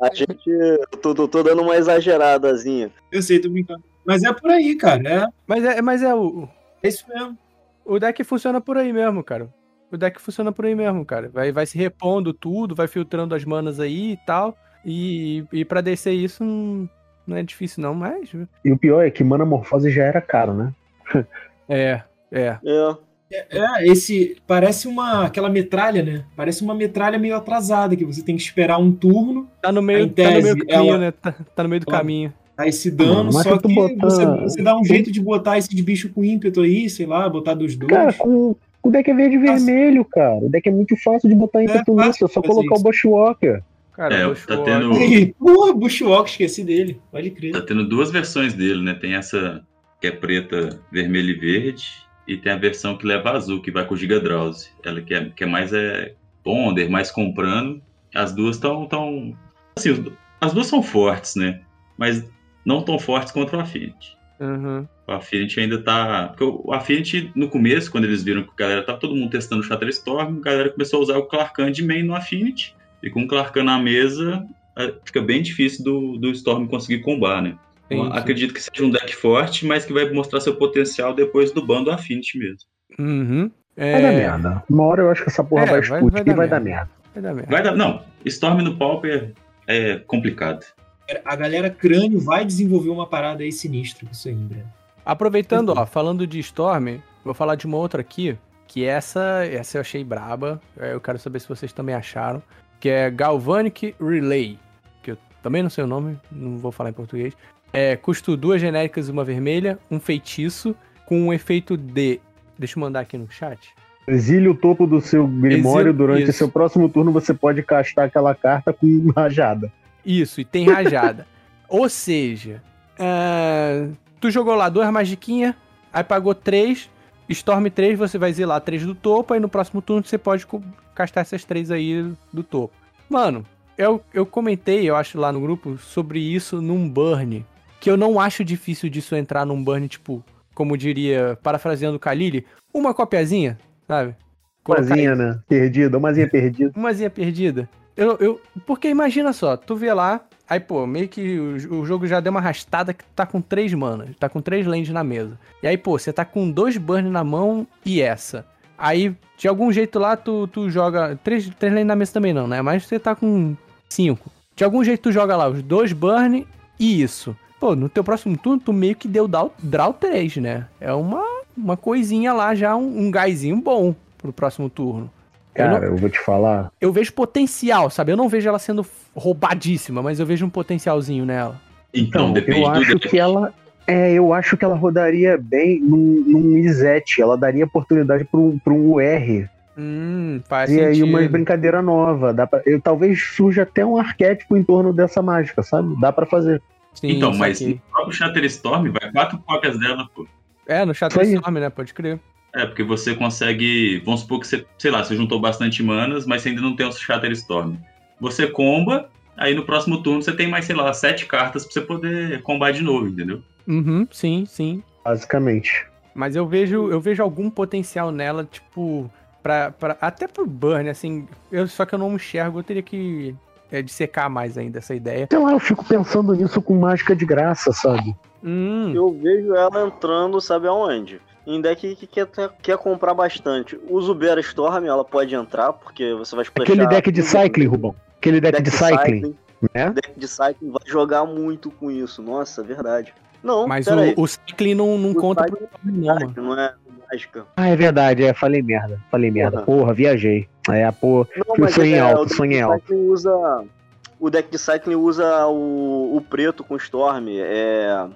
E: A gente. Eu tô, tô, tô dando uma exageradazinha.
C: Eu sei, tô brincando. Mas é por aí, cara. É,
A: Mas é, mas é o,
C: é isso mesmo.
A: o deck funciona por aí mesmo, cara. O deck funciona por aí mesmo, cara. Vai, vai se repondo tudo, vai filtrando as manas aí e tal. E, e pra descer isso não, não é difícil, não, mas.
B: E o pior é que Mana Morfose já era caro, né?
A: É, é.
E: É.
C: É, esse parece uma aquela metralha, né? Parece uma metralha meio atrasada que você tem que esperar um turno,
A: Tá no meio, tá no meio do caminho,
C: ela-
A: né? Tá, tá no meio do
C: ela-
A: caminho.
C: dar esse dano,
B: Mano,
C: só que
B: botar-
C: você, você dá um jeito de botar esse de bicho com ímpeto aí, sei lá, botar dos dois.
B: Cara, com, o deck é verde e vermelho, cara. O deck é muito fácil de botar ímpeto
C: fácil
B: nisso. É só colocar
C: isso.
B: o Bushwalker.
A: Cara,
D: É,
A: o
D: tá
A: Bushwalker-
D: tendo-
C: Aí, Porra, Bushwalk, esqueci dele. Pode crer.
D: Tá tendo duas versões dele, né? Tem essa que é preta, vermelho e verde. E tem a versão que leva azul, que vai com o Giga Drowse. Ela que é, que é mais é, ponder, mais comprando. As duas estão. Tão, assim, as duas são fortes, né? Mas não tão fortes contra o Affinity.
A: Uhum.
D: O Affinity ainda tá. Porque o Affinity, no começo, quando eles viram que a galera tava todo mundo testando o Shatterstorm, a galera começou a usar o Clarkan de main no Affinity. E com o Clarkan na mesa, eh, fica bem difícil do, do Storm conseguir combar, né?
A: Sim, sim.
D: acredito que seja um deck forte, mas que vai mostrar seu potencial depois do bando Affinity mesmo.
A: Uhum. É,
B: Vai dar merda. Uma hora eu acho que essa porra
A: É,
B: vai
A: vai-
B: explodir
A: vai
B: e
A: dar
B: vai dar
A: merda. Vai dar merda.
D: Vai dar. Não, Storm no Pauper é complicado.
C: A galera crânio vai desenvolver uma parada aí sinistra com isso aí, Breno.
A: Aproveitando, ó, falando de Storm, vou falar de uma outra aqui, que essa, essa eu achei braba. é, Eu quero saber se vocês também acharam. Que é Galvanic Relay. Que eu também não sei o nome, não vou falar em português. É, custo duas genéricas e uma vermelha, um feitiço, com um efeito de. Deixa eu mandar aqui no chat.
B: Exile o topo do seu grimório
A: Exile-
B: durante
A: isso.
B: seu próximo turno, você pode castar aquela carta com rajada.
A: Isso, e tem rajada. Ou seja, ah, tu jogou lá duas magiquinhas, aí pagou três, Storm 3, você vai zelar três do topo, aí no próximo turno você pode castar essas três aí do topo. Mano, eu, eu comentei, eu acho, lá no grupo, sobre isso num burn. Que eu não acho difícil disso entrar num burn, tipo, como diria, parafraseando o Khalili, uma copiazinha, sabe?
B: Umazinha, né? Perdida, umazinha perdida.
A: umazinha perdida. Eu, eu, porque imagina só, tu vê lá, aí pô, meio que o, o jogo já deu uma arrastada que tá com três manas, tá com três lands na mesa. E aí, pô, você tá com dois burn na mão e essa. Aí, de algum jeito lá, tu, tu joga. Três, três lands na mesa também não, né? Mas você tá com cinco. De algum jeito tu joga lá os dois burn e isso. Pô, no teu próximo turno, tu meio que deu draw, draw 3, né? É uma, uma coisinha lá já, um, um gásinho bom pro próximo turno. Eu não-
B: Cara, eu vou te falar.
A: eu vejo potencial, sabe? Eu não vejo ela sendo roubadíssima, mas eu vejo um potencialzinho nela.
D: Então,
B: Então,
D: depende
B: eu
D: do
B: acho que ela. É, eu acho que ela rodaria bem num, num Izete. Ela daria oportunidade para um, pra um UR.
A: Hum, faz
B: E aí
A: sentido.
B: uma brincadeira nova. Dá pra, eu, talvez surja até um arquétipo em torno dessa mágica, sabe? Dá pra fazer.
A: Sim,
D: Então, mas
A: saquei.
D: no próprio Shatterstorm vai quatro cópias dela, pô.
A: É, no
B: aí.
A: Shatterstorm, né? Pode crer.
D: É, porque você consegue. Vamos supor que você, sei lá, você juntou bastante manas, mas você ainda não tem o Shatterstorm. Você comba, aí no próximo turno você tem mais, sei lá, sete cartas pra você poder combar de novo, entendeu?
A: Uhum, sim, sim.
B: Basicamente.
A: Mas eu vejo, eu vejo algum potencial nela, tipo, pra, pra, até pro burn, assim. Eu, só que eu não enxergo, eu teria que é, dissecar mais ainda essa ideia.
B: Sei lá, eu fico pensando nisso com mágica de graça, sabe?
A: Hum,
E: Eu vejo ela entrando, sabe aonde? Em deck que quer, quer comprar bastante. O Zubera Storm, ela pode entrar, porque você vai splashar...
B: Aquele deck de cycling, Rubão. Aquele deck, de cycling, né?
E: Deck de cycling vai jogar muito com isso. Nossa, verdade. Não,
A: mas
E: aí.
A: o, o Cycling não, não
E: O
A: conta
E: Cycling
A: pro não, mano.
E: Não é mágica.
B: Ah, é verdade, é, falei merda. Falei merda. Porra, viajei. É, pô,
E: Não,
B: Eu sonhei
E: é,
B: alto,
E: o deck
B: sonhei alto.
E: cycling usa... O deck de cycling usa o, o preto com Storm. É...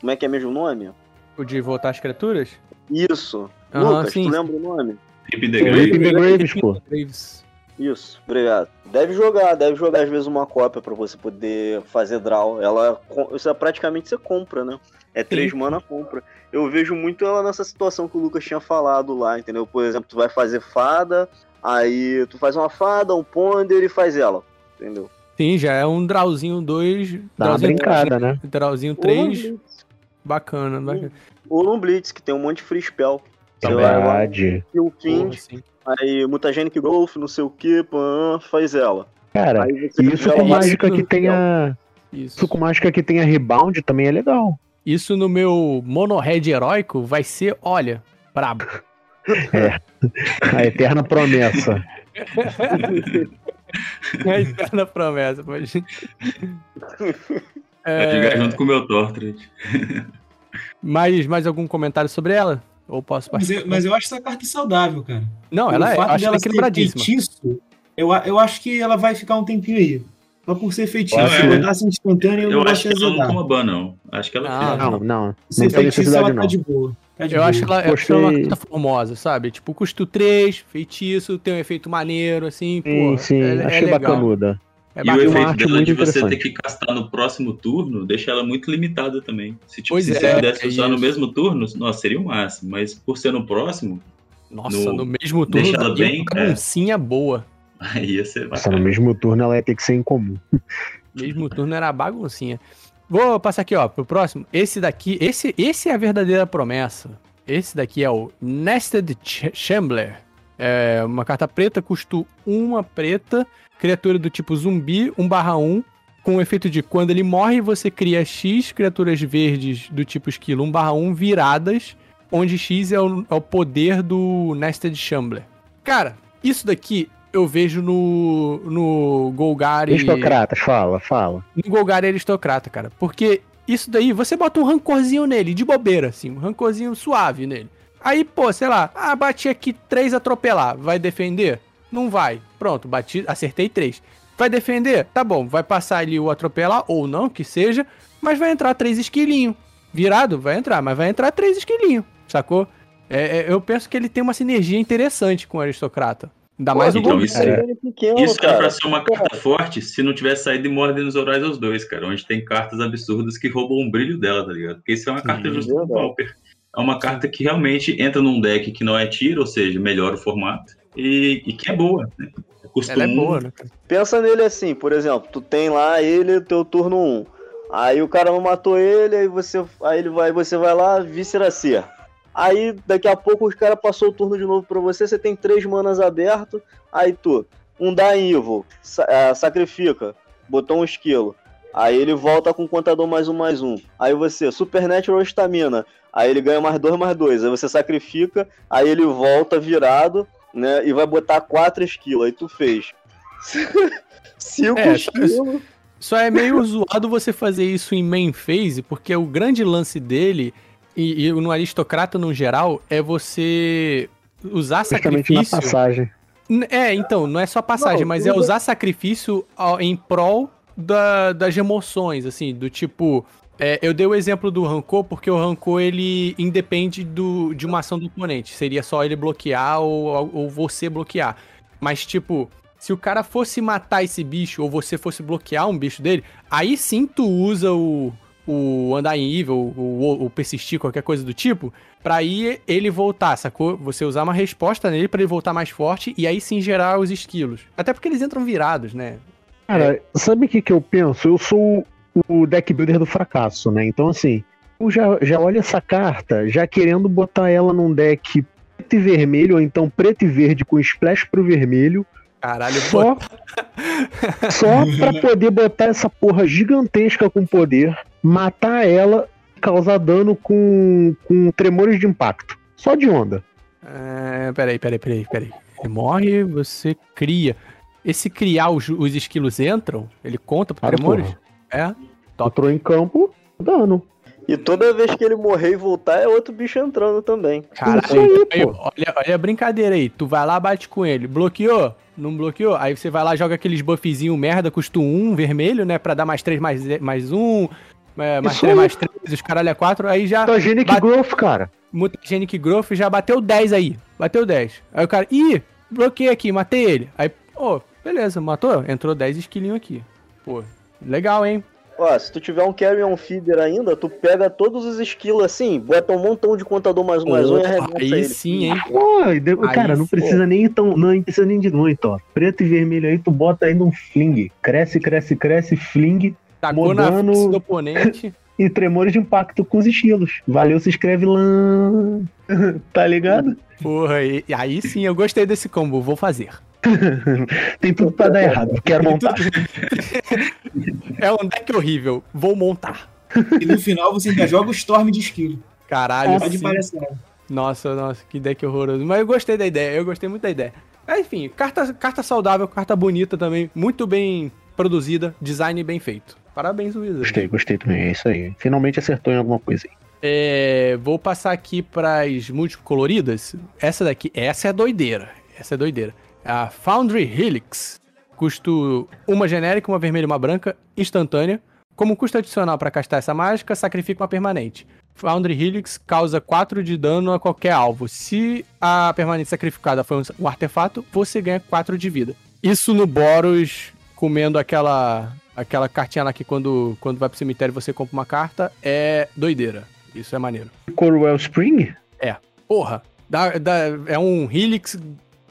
E: Como é que é mesmo o nome?
A: O de voltar às criaturas?
E: Isso.
A: Aham,
E: Lucas,
A: sim,
E: tu lembra o nome?
D: Rip the
B: Rip
D: Grave.
B: the Graves, pô.
A: Graves.
E: Isso, obrigado. Deve jogar, deve jogar às vezes uma cópia pra você poder fazer draw. Ela, isso é praticamente você compra, né? É três mana compra. Eu vejo muito ela nessa situação que o Lucas tinha falado lá, entendeu? Por exemplo, tu vai fazer fada, aí tu faz uma fada, um ponder e faz ela, entendeu?
A: Sim, já é um drawzinho 2.
B: Dá uma brincada, né?
A: Drawzinho
E: Ou num
A: 3,
E: Blitz,
A: bacana, bacana.
E: Ou num Blitz, que tem um monte de free spell. Sei lá,
B: Verdade.
E: Kill
A: Porra,
E: Fiend,
A: sim.
E: aí Mutagenic Growth, não sei o que, faz ela.
B: Cara,
E: Aí você
B: isso com mágica que
E: spell.
B: tenha.
A: Isso.
B: Isso com mágica que tenha rebound também é legal.
A: Isso no meu mono-red heróico vai ser, olha, brabo.
B: A eterna promessa.
A: É a eterna promessa, pode.
D: Vai
A: É,
D: jogar junto com o meu Tortred.
A: mais, mais algum comentário sobre ela? Ou posso
C: Mas
A: partir?
C: eu, mas eu acho essa carta saudável, cara.
A: Não,
C: Pelo
A: ela é,
C: fato
A: acho ela
C: dela
A: equilibradíssima.
C: feitiço, eu, eu acho que ela vai ficar um tempinho aí. Só por ser feitiço. Se
D: acho-
C: botasse instantâneo, eu,
D: Eu
C: não
D: acho que ela não toma ban, não. Acho que ela
A: Ah,
D: fica.
B: Não, não.
C: Se
B: Não
C: feitiço, ela tá
B: não.
C: de boa. Tá de
A: Eu
C: boa.
A: acho ela, eu acho ela uma carta formosa, sabe? Tipo, custo 3, feitiço, tem um efeito maneiro, assim,
B: Sim,
A: pô.
B: sim,
A: é, é
B: achei
A: legal.
B: bacanuda.
A: É
D: E o efeito dela de você ter que castar no próximo turno deixa ela muito limitada também. Se, tipo,
A: Pois
D: se
A: é,
D: você pudesse
A: é
D: usar no mesmo turno, nossa, seria o máximo. Mas por ser no próximo,
A: Nossa,
D: no-
A: no mesmo turno,
D: deixa ela bem,
A: uma
D: é.
A: baguncinha boa.
D: aí ia ser
B: Nossa, no mesmo turno ela ia ter que ser incomum.
A: Mesmo turno era baguncinha. Vou passar aqui, ó, pro próximo. Esse daqui, esse, esse é a verdadeira promessa. Esse daqui é o Nested Ch- Shambler. É uma carta preta, custo uma preta, criatura do tipo zumbi, 1/1, com o efeito de quando ele morre, você cria X criaturas verdes do tipo esquilo 1/1 viradas, onde X é o, é o poder do Nested Shambler. Cara, isso daqui eu vejo no, no Golgari.
B: Aristocratas, fala, fala.
A: No Golgari aristocrata, cara. Porque isso daí, você bota um rancorzinho nele, de bobeira, assim, um rancorzinho suave nele. Aí, pô, sei lá, ah, bati aqui três atropelar, vai defender? Não vai. Pronto, bati, acertei três. Vai defender? Tá bom, vai passar ali o atropelar, ou não, que seja, mas vai entrar três esquilinhos. Virado? Vai entrar, mas vai entrar três esquilinhos, sacou? É, é, eu penso que ele tem uma sinergia interessante com o aristocrata. Ainda
D: Pô,
A: mais o
D: então
A: Golgari.
D: isso é-
E: é pequeno,
D: Isso era
E: cara.
D: pra ser uma carta forte se não tivesse saído em Mordem nos Horais aos dois, cara. Onde tem cartas absurdas que roubam o brilho dela, tá ligado? Porque isso é uma carta
A: Sim,
D: justa do. Pauper. É uma carta que realmente entra num deck que não é tiro, ou seja, melhora o formato. E, e que é boa, né? Custa
A: Ela é
D: um,
A: boa, né?
E: Pensa nele assim, por exemplo, tu tem lá ele, teu turno 1. Aí o cara não matou ele, aí você, aí ele vai, você vai lá, víscera C. Aí daqui a pouco os caras passou o turno de novo pra você, você tem três manas aberto, aí tu, um dá evil, sa- ah, sacrifica, botou um esquilo. Aí ele volta com contador mais um mais um. Aí você, Supernatural Stamina. Aí ele ganha mais dois mais dois. Aí você sacrifica, aí ele volta virado, né? E vai botar quatro esquilos. Aí tu fez. Cinco
A: É,
E: esquilos.
A: Só é meio zoado você fazer isso em main phase, porque o grande lance dele, e, e no aristocrata no geral, é você usar
B: Justamente na
A: sacrifício.
B: passagem.
A: É, então, não é só passagem,
E: Não,
A: mas é usar sacrifício em prol da- das emoções, assim, do tipo. É, eu dei o exemplo do Rancor, porque o Rancor ele independe do, de uma ação do oponente. Seria só ele bloquear ou, ou você bloquear. Mas, tipo, se o cara fosse matar esse bicho ou você fosse bloquear um bicho dele, aí sim tu usa o, o andar em evil, o, o, persistir, qualquer coisa do tipo, pra aí ele voltar, sacou? Você usar uma resposta nele pra ele voltar mais forte e aí sim gerar os esquilos. Até porque eles entram virados, né?
B: Cara, sabe o que, que eu penso? Eu sou o deck builder do fracasso, né? Então, assim, eu já, já olho essa carta já querendo botar ela num deck preto e vermelho, ou então preto e verde com splash pro vermelho,
A: Caralho,
B: só, só pra poder botar essa porra gigantesca com poder, matar ela e causar dano com, com tremores de impacto. Só de onda.
A: É, peraí, peraí, peraí, peraí. Ele morre, você cria. Esse criar os, os esquilos entram? Ele conta pro Tremores?
B: porra.
A: É? Top.
B: Entrou em campo, dano.
E: E toda vez que ele morrer e voltar, é outro bicho entrando também.
A: Caralho,
B: aí,
A: olha, olha a brincadeira aí. Tu vai lá, bate com ele. Bloqueou? Não bloqueou? Aí você vai lá, joga aqueles buffzinho merda, custa um vermelho, né? Pra dar mais 3, mais, mais 1, é, mais
B: Isso
A: 3,
B: aí.
A: mais 3, os caralho é 4. Aí já.
B: Mutagenic
A: Bate-
B: Growth, cara.
A: Mutagenic Growth já bateu 10 aí. Bateu 10. Aí o cara, ih, bloqueei aqui, matei ele. Aí, pô, beleza, matou? Entrou 10 esquilinhos aqui. Pô, legal, hein?
E: Ó, se tu tiver um Carrion Feeder ainda, tu pega todos os esquilos assim, bota um montão de contador mais um mais um e arrebenta
A: aí
E: ele.
A: sim, hein?
B: Pô,
A: Aí,
B: cara, não
A: pô.
B: precisa nem tão. Não precisa nem de muito, ó. Preto e vermelho aí, tu bota ainda um fling. Cresce, cresce, cresce, fling
A: Tacou na
B: Mudando-
A: face do oponente.
B: e tremores de impacto com os estilos. Valeu, se inscreve lá. tá ligado?
A: Porra, e, e aí sim, eu gostei desse combo, vou fazer.
B: Tem tudo pra dar errado. Quero montar.
A: É um deck horrível, vou montar.
C: E no final você ainda joga o Storm de esquilo.
A: Caralho,
C: Pode
A: sim.
C: parecer.
A: Nossa, nossa, que deck horroroso. Mas eu gostei da ideia, eu gostei muito da ideia. Mas, enfim, carta, carta saudável, carta bonita também, muito bem produzida, design bem feito. Parabéns, Wizard.
B: Gostei, gostei também. É isso aí. Finalmente acertou em alguma coisa aí.
A: É, vou passar aqui pras múltiplo coloridas. Essa daqui, essa é doideira. Essa é doideira. A Foundry Helix. Custo uma genérica, uma vermelha e uma branca, instantânea. Como custo adicional para castar essa mágica, sacrifica uma permanente. Foundry Helix causa 4 de dano a qualquer alvo. Se a permanente sacrificada for um artefato, você ganha 4 de vida. Isso no Boros, comendo aquela aquela cartinha lá que quando, quando vai pro cemitério você compra uma carta, é doideira. Isso é maneiro.
B: Corwell Spring?
A: Porra, dá, dá- é um Helix,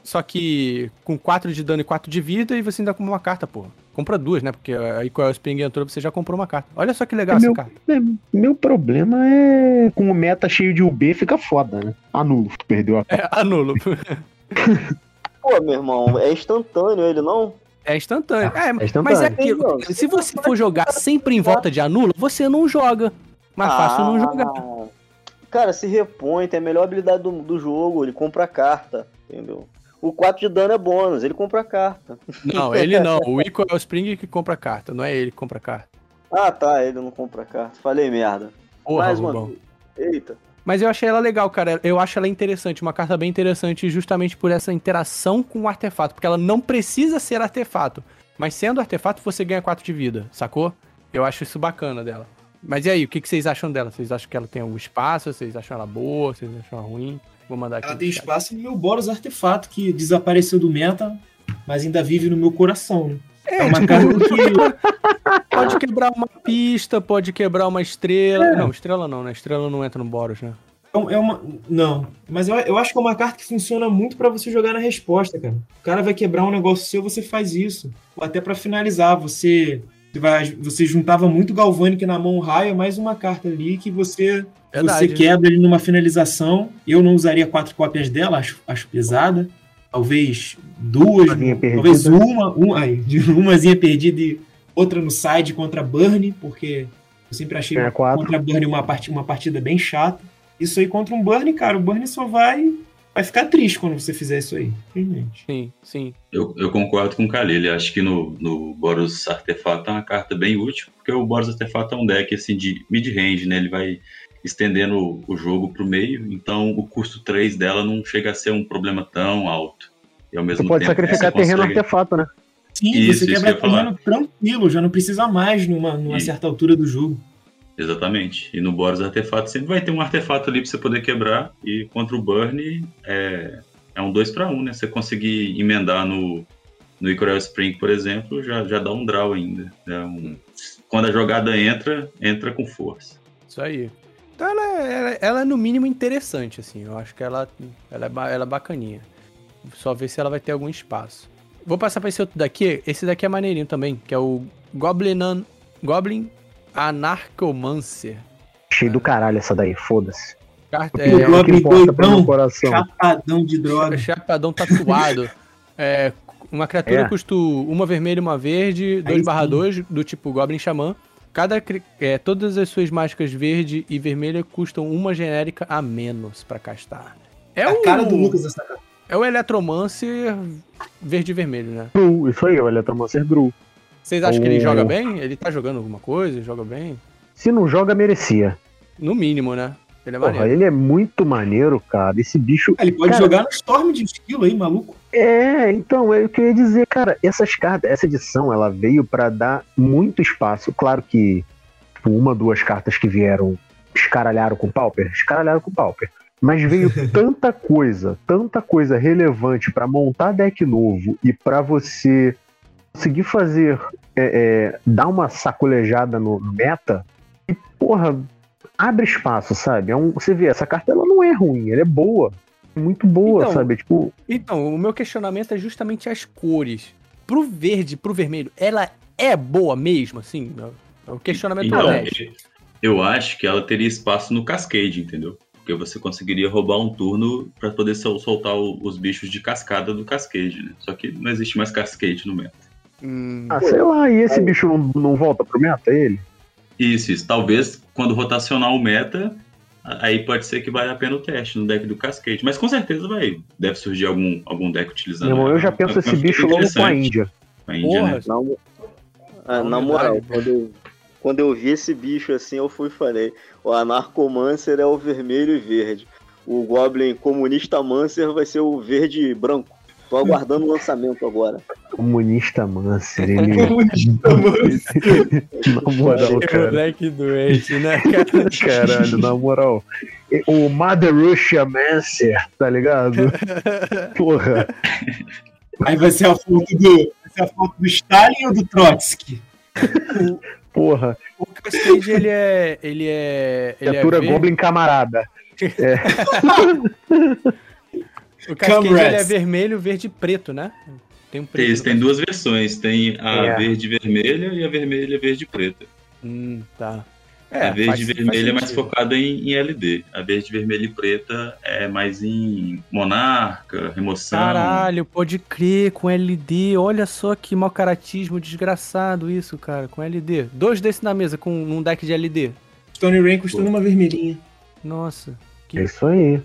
A: só que com 4 de dano e 4 de vida, e você ainda compra uma carta, porra. Compra duas, né? Porque aí com a Spring entrou, você já comprou uma carta. Olha só que legal
B: É
A: essa
B: meu,
A: carta.
B: é, meu problema é com o meta cheio de UB fica foda, né? Anulo, tu perdeu a
A: É, anulo.
E: Pô, meu irmão, é instantâneo ele, não?
A: É instantâneo. É,
B: é instantâneo.
A: Mas é aquilo. Se você for jogar sempre em volta de anulo, você não joga. Mais fácil não jogar.
E: Ah, Cara, se repõe, tem a melhor habilidade do, do jogo, ele compra a carta, entendeu? O 4 de dano é bônus, ele compra a carta.
A: Não, ele não. O Ico é o Spring que compra a carta, não é ele que compra a carta.
E: Ah, tá, ele não compra a carta. Falei merda.
A: Porra,
E: Mais uma. Eita.
A: Mas eu achei ela legal, cara. Eu acho ela interessante, uma carta bem interessante, justamente por essa interação com o artefato. Porque ela não precisa ser artefato. Mas sendo artefato, você ganha 4 de vida, sacou? Eu acho isso bacana dela. Mas e aí, o que vocês acham dela? Vocês acham que ela tem algum espaço? Vocês acham ela boa? Vocês acham ela ruim? Vou mandar aqui.
C: Ela tem espaço no meu Boros Artefato, que desapareceu do meta, mas ainda vive no meu coração. né?
A: É,
C: uma
A: tipo,
C: carta que.
A: pode quebrar uma pista, pode quebrar uma estrela. Não, estrela não, né? Estrela não entra no Boros, né?
C: É uma. Não, mas eu, eu acho que é uma carta que funciona muito pra você jogar na resposta, cara. O cara vai quebrar um negócio seu, você faz isso. Ou até pra finalizar, você. Você, vai, você juntava muito Galvanic na mão raio, mais uma carta ali que você,
A: Verdade.
C: você quebra ele numa finalização. Eu não usaria quatro cópias dela, acho, acho pesada. Talvez duas,
B: Umazinha
C: talvez
B: perdida.
C: uma, uma, umazinha perdida e outra no side contra Burn, porque eu sempre achei
B: quatro.
C: contra Burn uma partida, uma partida bem chata. Isso aí contra um Burn, cara, o Burn só vai vai ficar triste quando você fizer isso aí, infelizmente.
A: Sim, sim.
D: Eu, eu concordo com o Khalil. Acho que no, no Boros Artefato é uma carta bem útil, porque o Boros Artefato é um deck assim, de mid-range, né? Ele vai estendendo o, o jogo pro meio, então o custo 3 dela não chega a ser um problema tão alto. E ao mesmo
B: Você pode
D: tempo,
B: sacrificar
D: você
B: terreno
D: consegue-
B: artefato, né?
C: Sim,
D: Isso,
C: você quebra terreno tranquilo, já não precisa mais numa, numa
D: Isso.
C: certa altura do jogo.
D: Exatamente. E no Boros Artefato sempre vai ter um artefato ali pra você poder quebrar. E contra o Burn é, é um 2 para 1, né? Você conseguir emendar no, no Icoral Spring, por exemplo, já, já dá um draw ainda. É um- quando a jogada entra, entra com força.
A: Isso aí. Então ela, é- ela, ela é no mínimo interessante, assim. Eu acho que ela, ela, é, ela é bacaninha. Só ver se ela vai ter algum espaço. Vou passar pra esse outro daqui. Esse daqui é maneirinho também, que é o Goblin, Goblin Anarchomancer.
B: Cheio do caralho essa daí, foda-se.
A: Carta,
B: É,
A: é,
B: o que
C: Goblin doidão,
B: coração.
C: Chapadão de droga.
A: chapadão tatuado. é, uma criatura
B: É.
A: custa uma vermelha e uma verde, 2
C: Aí
A: barra
C: sim.
A: 2, do tipo Goblin Xamã. Cada, é, todas as suas mágicas verde e vermelha custam uma genérica a menos pra castar. É
C: a
A: o,
C: cara do Lucas essa cara.
A: É o Eletromancer verde e vermelho, né?
B: Gru, isso aí, o Eletromancer Gru.
A: Vocês acham que ele
B: Oh.
A: joga bem? Ele tá jogando alguma coisa? Joga bem?
B: Se não joga, merecia.
A: No mínimo, né? Ele é
B: Porra,
A: maneiro.
B: ele é muito maneiro, cara. Esse bicho.
C: Ele pode
B: Cara,
C: jogar no Storm de esquilo aí, maluco.
B: É, então, é o que eu ia dizer, cara. Essas cartas, essa edição, ela veio pra dar muito espaço. Claro que tipo, uma, duas cartas que vieram escaralharam com o Pauper, escaralharam com o Pauper. Mas veio tanta coisa, tanta coisa relevante pra montar deck novo e pra você conseguir fazer, é, é, dar uma sacolejada no, no meta. E, porra, abre espaço, sabe? É um, você vê, essa carta ela não é ruim, ela é boa. É muito boa,
A: Então,
B: sabe? Tipo,
A: Então, o meu questionamento é justamente as cores. Pro verde, pro vermelho, ela é boa mesmo, assim? É O questionamento
D: Então,
A: honesto.
D: eu acho que ela teria espaço no Cascade, entendeu? Porque você conseguiria roubar um turno pra poder sol- soltar o- os bichos de cascada do Cascade, né? Só que não existe mais Cascade no meta.
A: Hum,
B: Ah, sei lá, e esse bicho não, não volta pro meta, ele?
D: Isso, isso. Talvez quando rotacionar o meta, aí pode ser que vale a pena o teste no deck do Cascade. Mas com certeza vai. Deve surgir algum, algum deck utilizando.
B: Meu irmão, eu já
D: É
B: penso
D: uma
B: esse bicho logo com a. Índia.
D: A Índia,
A: Porra,
D: né?
E: Na, mo- Ah,
A: Não,
E: na moral, quando eu, quando eu vi esse bicho assim, eu fui e falei: o Anarcomancer é o vermelho e verde. O Goblin Comunista Mancer vai ser o verde e branco. Tô aguardando o lançamento agora.
B: Comunista Mancer, ele. na moral,
A: que
B: cara.
A: moleque doente, né, cara?
B: Caralho, na moral. O Mother Russia Mancer, tá ligado? Porra.
C: Aí vai ser a foto do, vai ser a foto do Stalin ou do Trotsky?
B: Porra.
A: O Cascade, ele é. Ele é. Ele é
B: Criatura
A: verde.
B: Goblin camarada.
A: O Cascade ele é vermelho, verde e preto, né? Tem um preto.
D: Isso, tem duas versões. Tem a
B: É.
D: verde e vermelha e a vermelha e verde e preta.
A: Hum, tá.
D: a verde
A: faz-
D: e
A: faz
D: vermelha é mais focada em, em LD. A verde, vermelha e preta é mais em monarca, remoção.
A: Caralho, pode crer, com LD. Olha só que mau caratismo desgraçado isso, cara, com LD. Dois desses na mesa com um deck de LD.
C: Stone Rain custando uma vermelhinha.
A: Nossa.
B: É isso aí.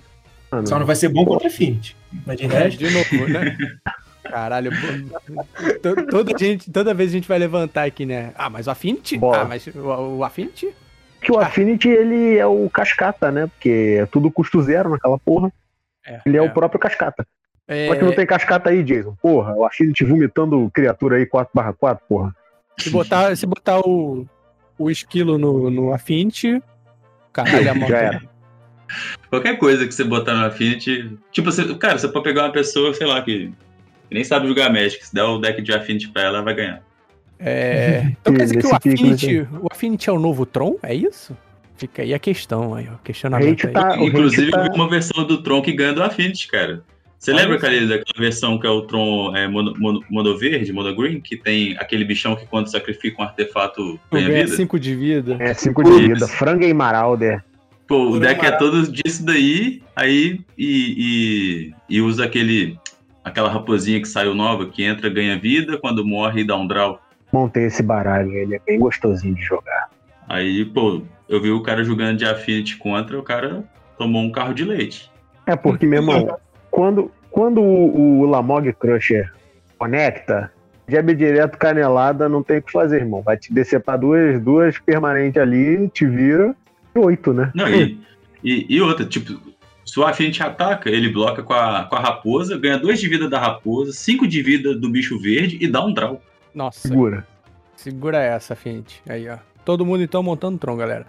B: Mano,
C: Só não vai ser bom contra Affinity. Mas de
A: É,
C: resto,
A: de novo, né? Caralho, toda, gente, toda vez a gente vai levantar aqui, né? Ah, mas o Affinity?
B: Bola.
A: Ah, mas o, o Affinity?
B: que o Affinity, ele é o cascata, né? Porque é tudo custo zero naquela porra.
A: É,
B: Ele é, o próprio cascata.
A: É,
B: Como é que não tem cascata aí, Jason? Porra, o Affinity vomitando criatura aí 4/4, porra.
A: Se botar, se botar o, o esquilo no, no Affinity, caralho, a mão.
B: Já era.
D: Qualquer coisa que você botar no Affinity. Tipo, você, cara, você pode pegar uma pessoa, sei lá, que, nem sabe jogar Magic. Se der o deck de Affinity pra ela, ela vai ganhar.
A: É, então quer dizer que o Affinity, o Affinity é o novo Tron? É isso? Fica aí a questão, aí, ó, questionamento aí.
B: tá- o
D: Inclusive,
B: tá-
D: eu vi uma versão do Tron que ganha do Affinity, cara. Você
A: Olha
D: lembra,
A: só.
D: Kalil, daquela versão que é o Tron é, mono, mono, mono verde, mono green, que tem aquele bichão que quando sacrifica um artefato ganha
A: ganha
D: vida?
A: 5 de vida.
B: É 5 de vida. Franga e Marauder.
D: Pô, o deck é todo disso daí, aí e, e, e usa aquele aquela raposinha que saiu nova, que entra, ganha vida, quando morre dá um draw.
B: Montei esse baralho, ele é bem gostosinho de jogar.
D: Aí, pô, eu vi o cara jogando de Affinity contra, o cara tomou um carro de leite.
B: É porque, meu irmão, quando, quando o, o Lamog Crusher conecta, jab direto, canelada, não tem o que fazer, irmão. Vai te descer pra duas, duas permanentes ali, te vira oito, né?
D: Não, e, e, e outra, tipo, o Affinity ataca, ele bloca com a, com a raposa, ganha dois de vida da raposa, cinco de vida do bicho verde e dá um draw.
A: Nossa,
B: Segura.
A: segura essa, Affinity. Aí, ó. Todo mundo então montando Tron, galera.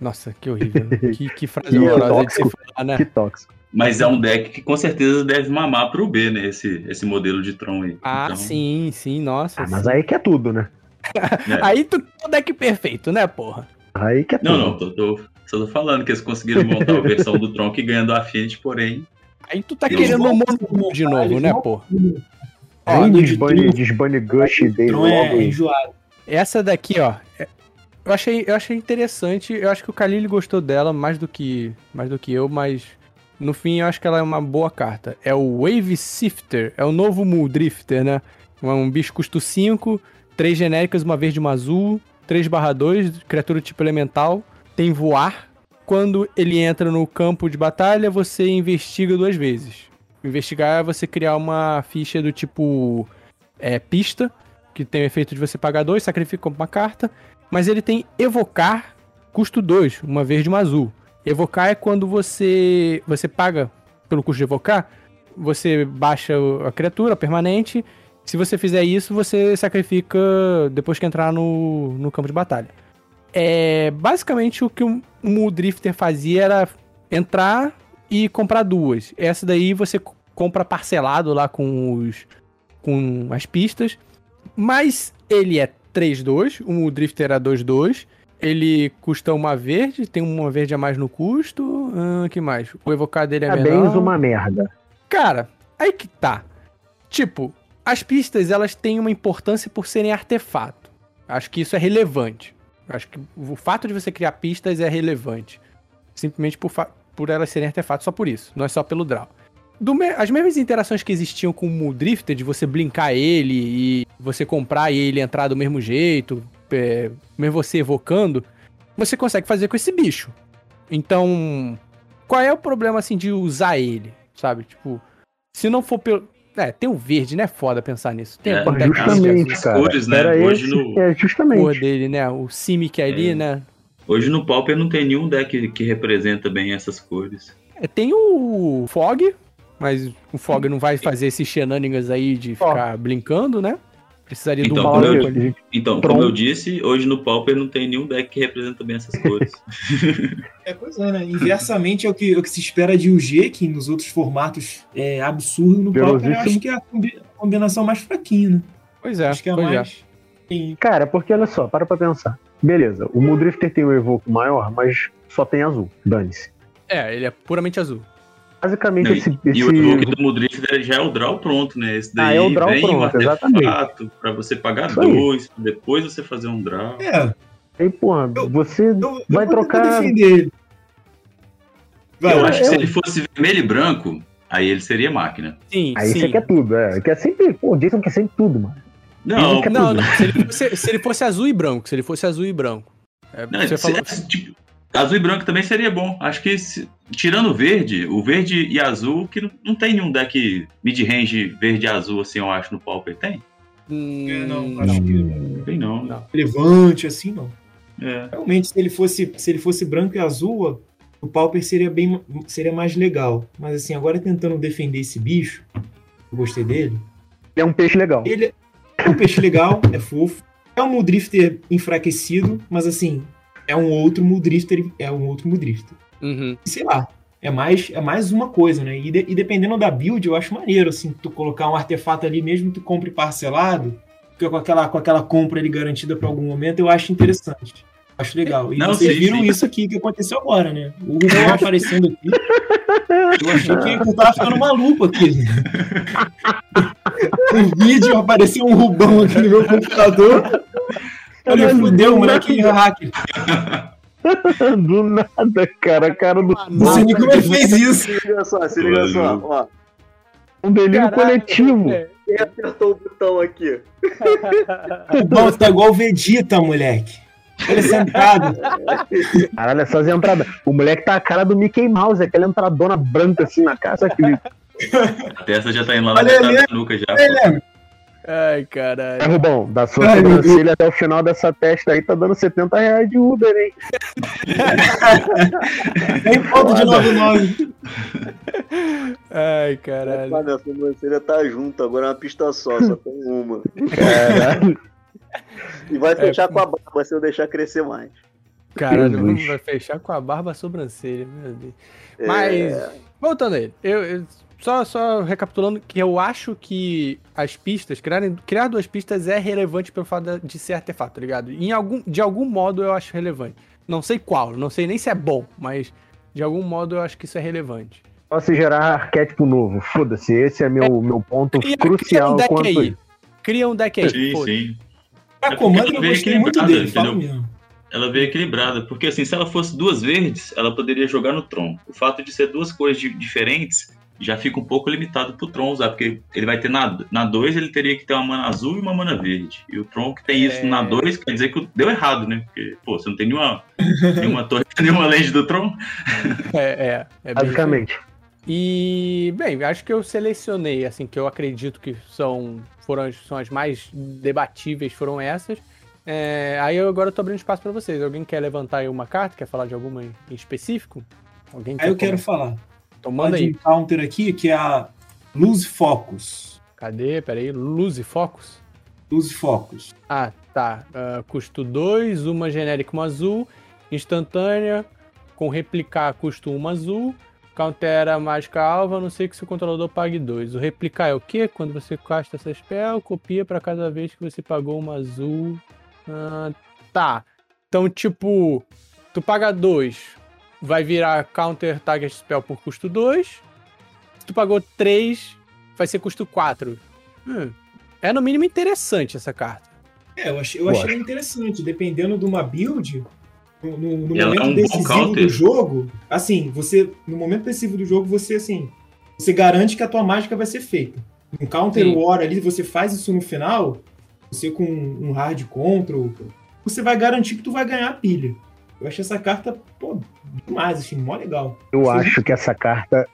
A: Nossa, que horrível. que, que frase
B: Que
A: horrorosa de se
B: tóxico.
A: falar, né?
B: Que tóxico.
D: Mas é um deck que com certeza deve mamar pro B, né? Esse, esse modelo de Tron aí.
A: Ah,
D: Então,
A: sim, sim, nossa.
B: Ah, mas
A: sim.
B: aí que é tudo, né?
D: é.
A: Aí tu o deck perfeito, né, porra?
B: Aí que é tudo.
D: Não, não, tô, tô, só tô falando que eles conseguiram montar a versão do Tron que ganha do Affinity, porém.
A: Aí tu tá querendo um
C: voltam
A: mono
C: a
A: de novo, né,
C: não-
A: porra?
C: Ó,
B: desbane, desbane Gush dele logo.
C: é
B: aí.
C: enjoado.
A: Essa daqui, ó. é- Eu achei, eu achei interessante. Eu acho que o Khalil gostou dela mais do que, mais do que eu, mas no fim eu acho que ela é uma boa carta. É o Wave Sifter, é o novo Muldrifter, né? É um bicho custo 5, 3 genéricas, uma verde e uma azul, 3 2, criatura tipo elemental, tem voar. Quando ele entra no campo de batalha, você investiga duas vezes. Investigar é você criar uma ficha do tipo é, pista, que tem o efeito de você pagar dois, sacrifica uma carta, mas ele tem evocar, custo 2, uma verde e uma azul. Evocar é quando você você paga pelo custo de evocar, você baixa a criatura permanente. Se você fizer isso, você sacrifica depois que entrar no, no campo de batalha. É, basicamente o que o Muldrifter fazia era entrar e comprar duas. Essa daí você compra parcelado lá com os com as pistas. Mas ele é 3-2, o Drifter era 2-2. Ele custa uma verde, tem uma verde a mais no custo. Ah, que mais? O evocar dele é
B: Parabéns,
A: menor.
B: uma merda.
A: Cara, aí que tá. Tipo, as pistas elas têm uma importância por serem artefato. Acho que isso é relevante. Acho que o fato de você criar pistas é relevante. Simplesmente por, por elas serem artefatos, só por isso. Não é só pelo draw. Me- as mesmas interações que existiam com o Muldrifter, de você blinkar ele e você comprar e ele entrar do mesmo jeito, é, mesmo você evocando, você consegue fazer com esse bicho. Então, qual é o problema assim de usar ele? Sabe? Tipo, se não for pelo. É, tem o verde, né? Foda pensar nisso. Tem
D: É,
A: deck
B: justamente,
D: as
B: cara.
D: cores, né?
B: Era
D: Hoje
B: esse,
D: no-
B: é,
A: a cor
B: justamente.
A: dele, né? O Simic ali,
D: É.
A: né?
D: Hoje no Pauper não tem nenhum deck que representa bem essas cores.
A: É, tem o Fog, mas o Fog não vai fazer esses shenanigans aí de ficar blinkando, né? Precisaria de um
D: Então, como eu-
A: ali.
D: Então,
B: Tron.
D: como eu disse, hoje no Pauper não tem nenhum deck que representa bem essas cores.
C: É, pois é, né? Inversamente é o que, é o que se espera de UG, que nos outros formatos é absurdo. No Pauper, eu acho que é a combi- a combinação mais fraquinha, né?
A: Pois é,
C: acho que é
A: pois é.
C: mais. Tem-
B: Cara, porque olha só, para pra pensar. Beleza, o Muldrifter tem o evoco maior, mas só tem azul. Dane-se.
A: É, ele é puramente azul.
B: Basicamente,
D: Não, e-
B: esse.
D: E o
B: esse-
D: evoque do Mudrift já é o draw pronto, né? Esse daí
B: Ah, é o draw
D: vem
B: pronto,
D: o
B: exatamente.
D: pra você pagar
B: Isso aí.
D: dois, depois você fazer um draw.
C: É,
B: Aí, porra,
C: Eu-
B: você.
C: eu, eu
B: Vai
C: tentar
B: trocar-
C: defender. Vai,
D: eu acho que se
B: eu-
D: ele fosse vermelho e branco, aí ele seria máquina.
A: Sim,
B: Aí
A: sim.
B: você quer tudo, é. Quer sempre. Pô, o Jason quer sempre tudo, mano.
D: Não,
A: Não,
B: tudo.
A: não. Se ele, fosse, se ele fosse azul e branco, se ele fosse azul e branco. É,
D: não
A: você
D: se-
A: falou.
D: tipo, Azul e branco também seria bom. Acho que, se- tirando o verde, o verde e azul, que não, não tem nenhum deck mid-range verde e azul, assim, eu acho, no Pauper. Tem?
A: Hum,
C: É, não, acho que
D: Não tem, não.
A: Não.
C: relevante, assim, não.
D: É.
C: Realmente, se ele fosse, se ele fosse branco e azul, o Pauper seria bem seria mais legal. Mas assim, agora tentando defender esse bicho, eu gostei dele.
B: Ele é um peixe legal.
C: Ele é um peixe legal, é fofo. É um Muldrifter enfraquecido, mas assim, é um outro Muldrifter, é um outro Muldrifter.
A: Uhum.
C: Sei lá, é mais, é mais uma coisa, né? E, de- e dependendo da build, eu acho maneiro, assim, tu colocar um artefato ali, mesmo que tu compre parcelado, fica com aquela, com aquela compra ali garantida para algum momento, eu acho interessante. Acho legal. E
D: Não,
C: vocês
D: sim,
C: viram
D: sim.
C: isso aqui que aconteceu agora, né? O Rubão aparecendo aqui. Eu achei que eu tava ficando maluco aqui. No vídeo apareceu um Rubão aqui no meu computador. Olha,
B: Caralho,
C: fudeu, o moleque hacker.
B: Do nada, cara. A cara do
C: Não sei nem como ele fez isso.
E: Se liga só, se liga só. Ó,
B: um delírio
A: Caralho,
B: coletivo.
A: é.
E: quem apertou o botão aqui?
C: Rubão, tu tá igual o Vegeta, moleque. Ele é sentado.
B: Caralho, essas entradas. O moleque tá a cara do Mickey Mouse, aquela entradona branca assim na cara. Sabe aquele...
D: A testa já tá indo lá na
C: Olha
D: metade
C: ali.
D: da nuca já.
C: Ele é
A: Ai,
B: É,
A: caralho.
B: Rubão, da sua
C: Ai,
B: sobrancelha até o final dessa testa aí tá dando 70 reais de Uber, hein?
C: Nem ponto de 99.
A: Ai, caralho.
E: Mas a sobrancelha tá junto, agora é uma pista só, só tem uma.
B: Caralho.
E: E vai fechar com a barba se eu deixar crescer mais.
A: Caralho, vai fechar com a barba a sobrancelha, meu Deus.
E: É,
A: Mas, voltando a ele, eu, eu- só, só recapitulando que eu acho que as pistas, criarem, criar duas pistas é relevante pelo fato de- ser artefato, tá ligado? Em algum, de algum modo eu acho relevante. Não sei qual, não sei nem se é bom, mas de algum modo eu acho que isso é relevante.
B: Posso gerar arquétipo novo. Foda-se, esse é meu, meu ponto
A: Cria, cria
B: crucial
A: um deck
B: quanto
A: aí. Cria um deck aí.
D: Sim, sim.
C: A
D: É
C: comando eu
D: ela veio
C: gostei muito
D: equilibrada,
C: dele, mesmo.
D: Ela veio equilibrada, porque assim, se ela fosse duas verdes, ela poderia jogar no Tron. O fato de ser duas cores di- diferentes já fica um pouco limitado pro Tron usar, porque ele vai ter na, na 2 ele teria que ter uma mana azul e uma mana verde. E o Tron que tem isso
A: É.
D: na 2 quer dizer que deu errado, né? Porque, pô, você não tem nenhuma, nenhuma torre, nenhuma lente do Tron.
A: É, é. é
B: Basicamente.
A: E, bem, acho que eu selecionei, assim, que eu acredito que são, foram as, são as mais debatíveis, foram essas. É, aí eu agora tô abrindo espaço pra vocês. Alguém quer levantar aí uma carta? Quer falar de alguma em específico? Alguém
C: Aí eu quero falar.
A: Então
C: Manda
A: aí.
C: counter aqui, que é a Lose Focus.
A: Cadê? Pera aí. Luz e Focus?
C: Lose Focus.
A: Ah, tá. Ah, custo 2, uma genérica, uma azul. Instantânea, com replicar, custo 1 azul. Countera mágica alva, a não sei que seu controlador pague 2. O replicar é o quê? Quando você casta essa spell, copia para cada vez que você pagou uma azul. Ah, tá. Então, tipo, tu paga 2, vai virar counter target spell por custo 2. Se tu pagou 3, vai ser custo 4. Hum, é no mínimo interessante essa carta.
C: É, eu achei, eu achei interessante. Dependendo de uma build, no, no-
D: é
C: momento
D: um bom
C: decisivo do jogo, assim, você. No momento decisivo do jogo, você assim. Você garante que a tua mágica vai ser feita. Um counter
A: Sim.
C: war ali, você faz isso no final, você com um hard control, você vai garantir que tu vai ganhar a pilha. Eu achei essa carta, pô, demais, assim, mó legal.
B: Eu
C: Sim.
B: acho que essa carta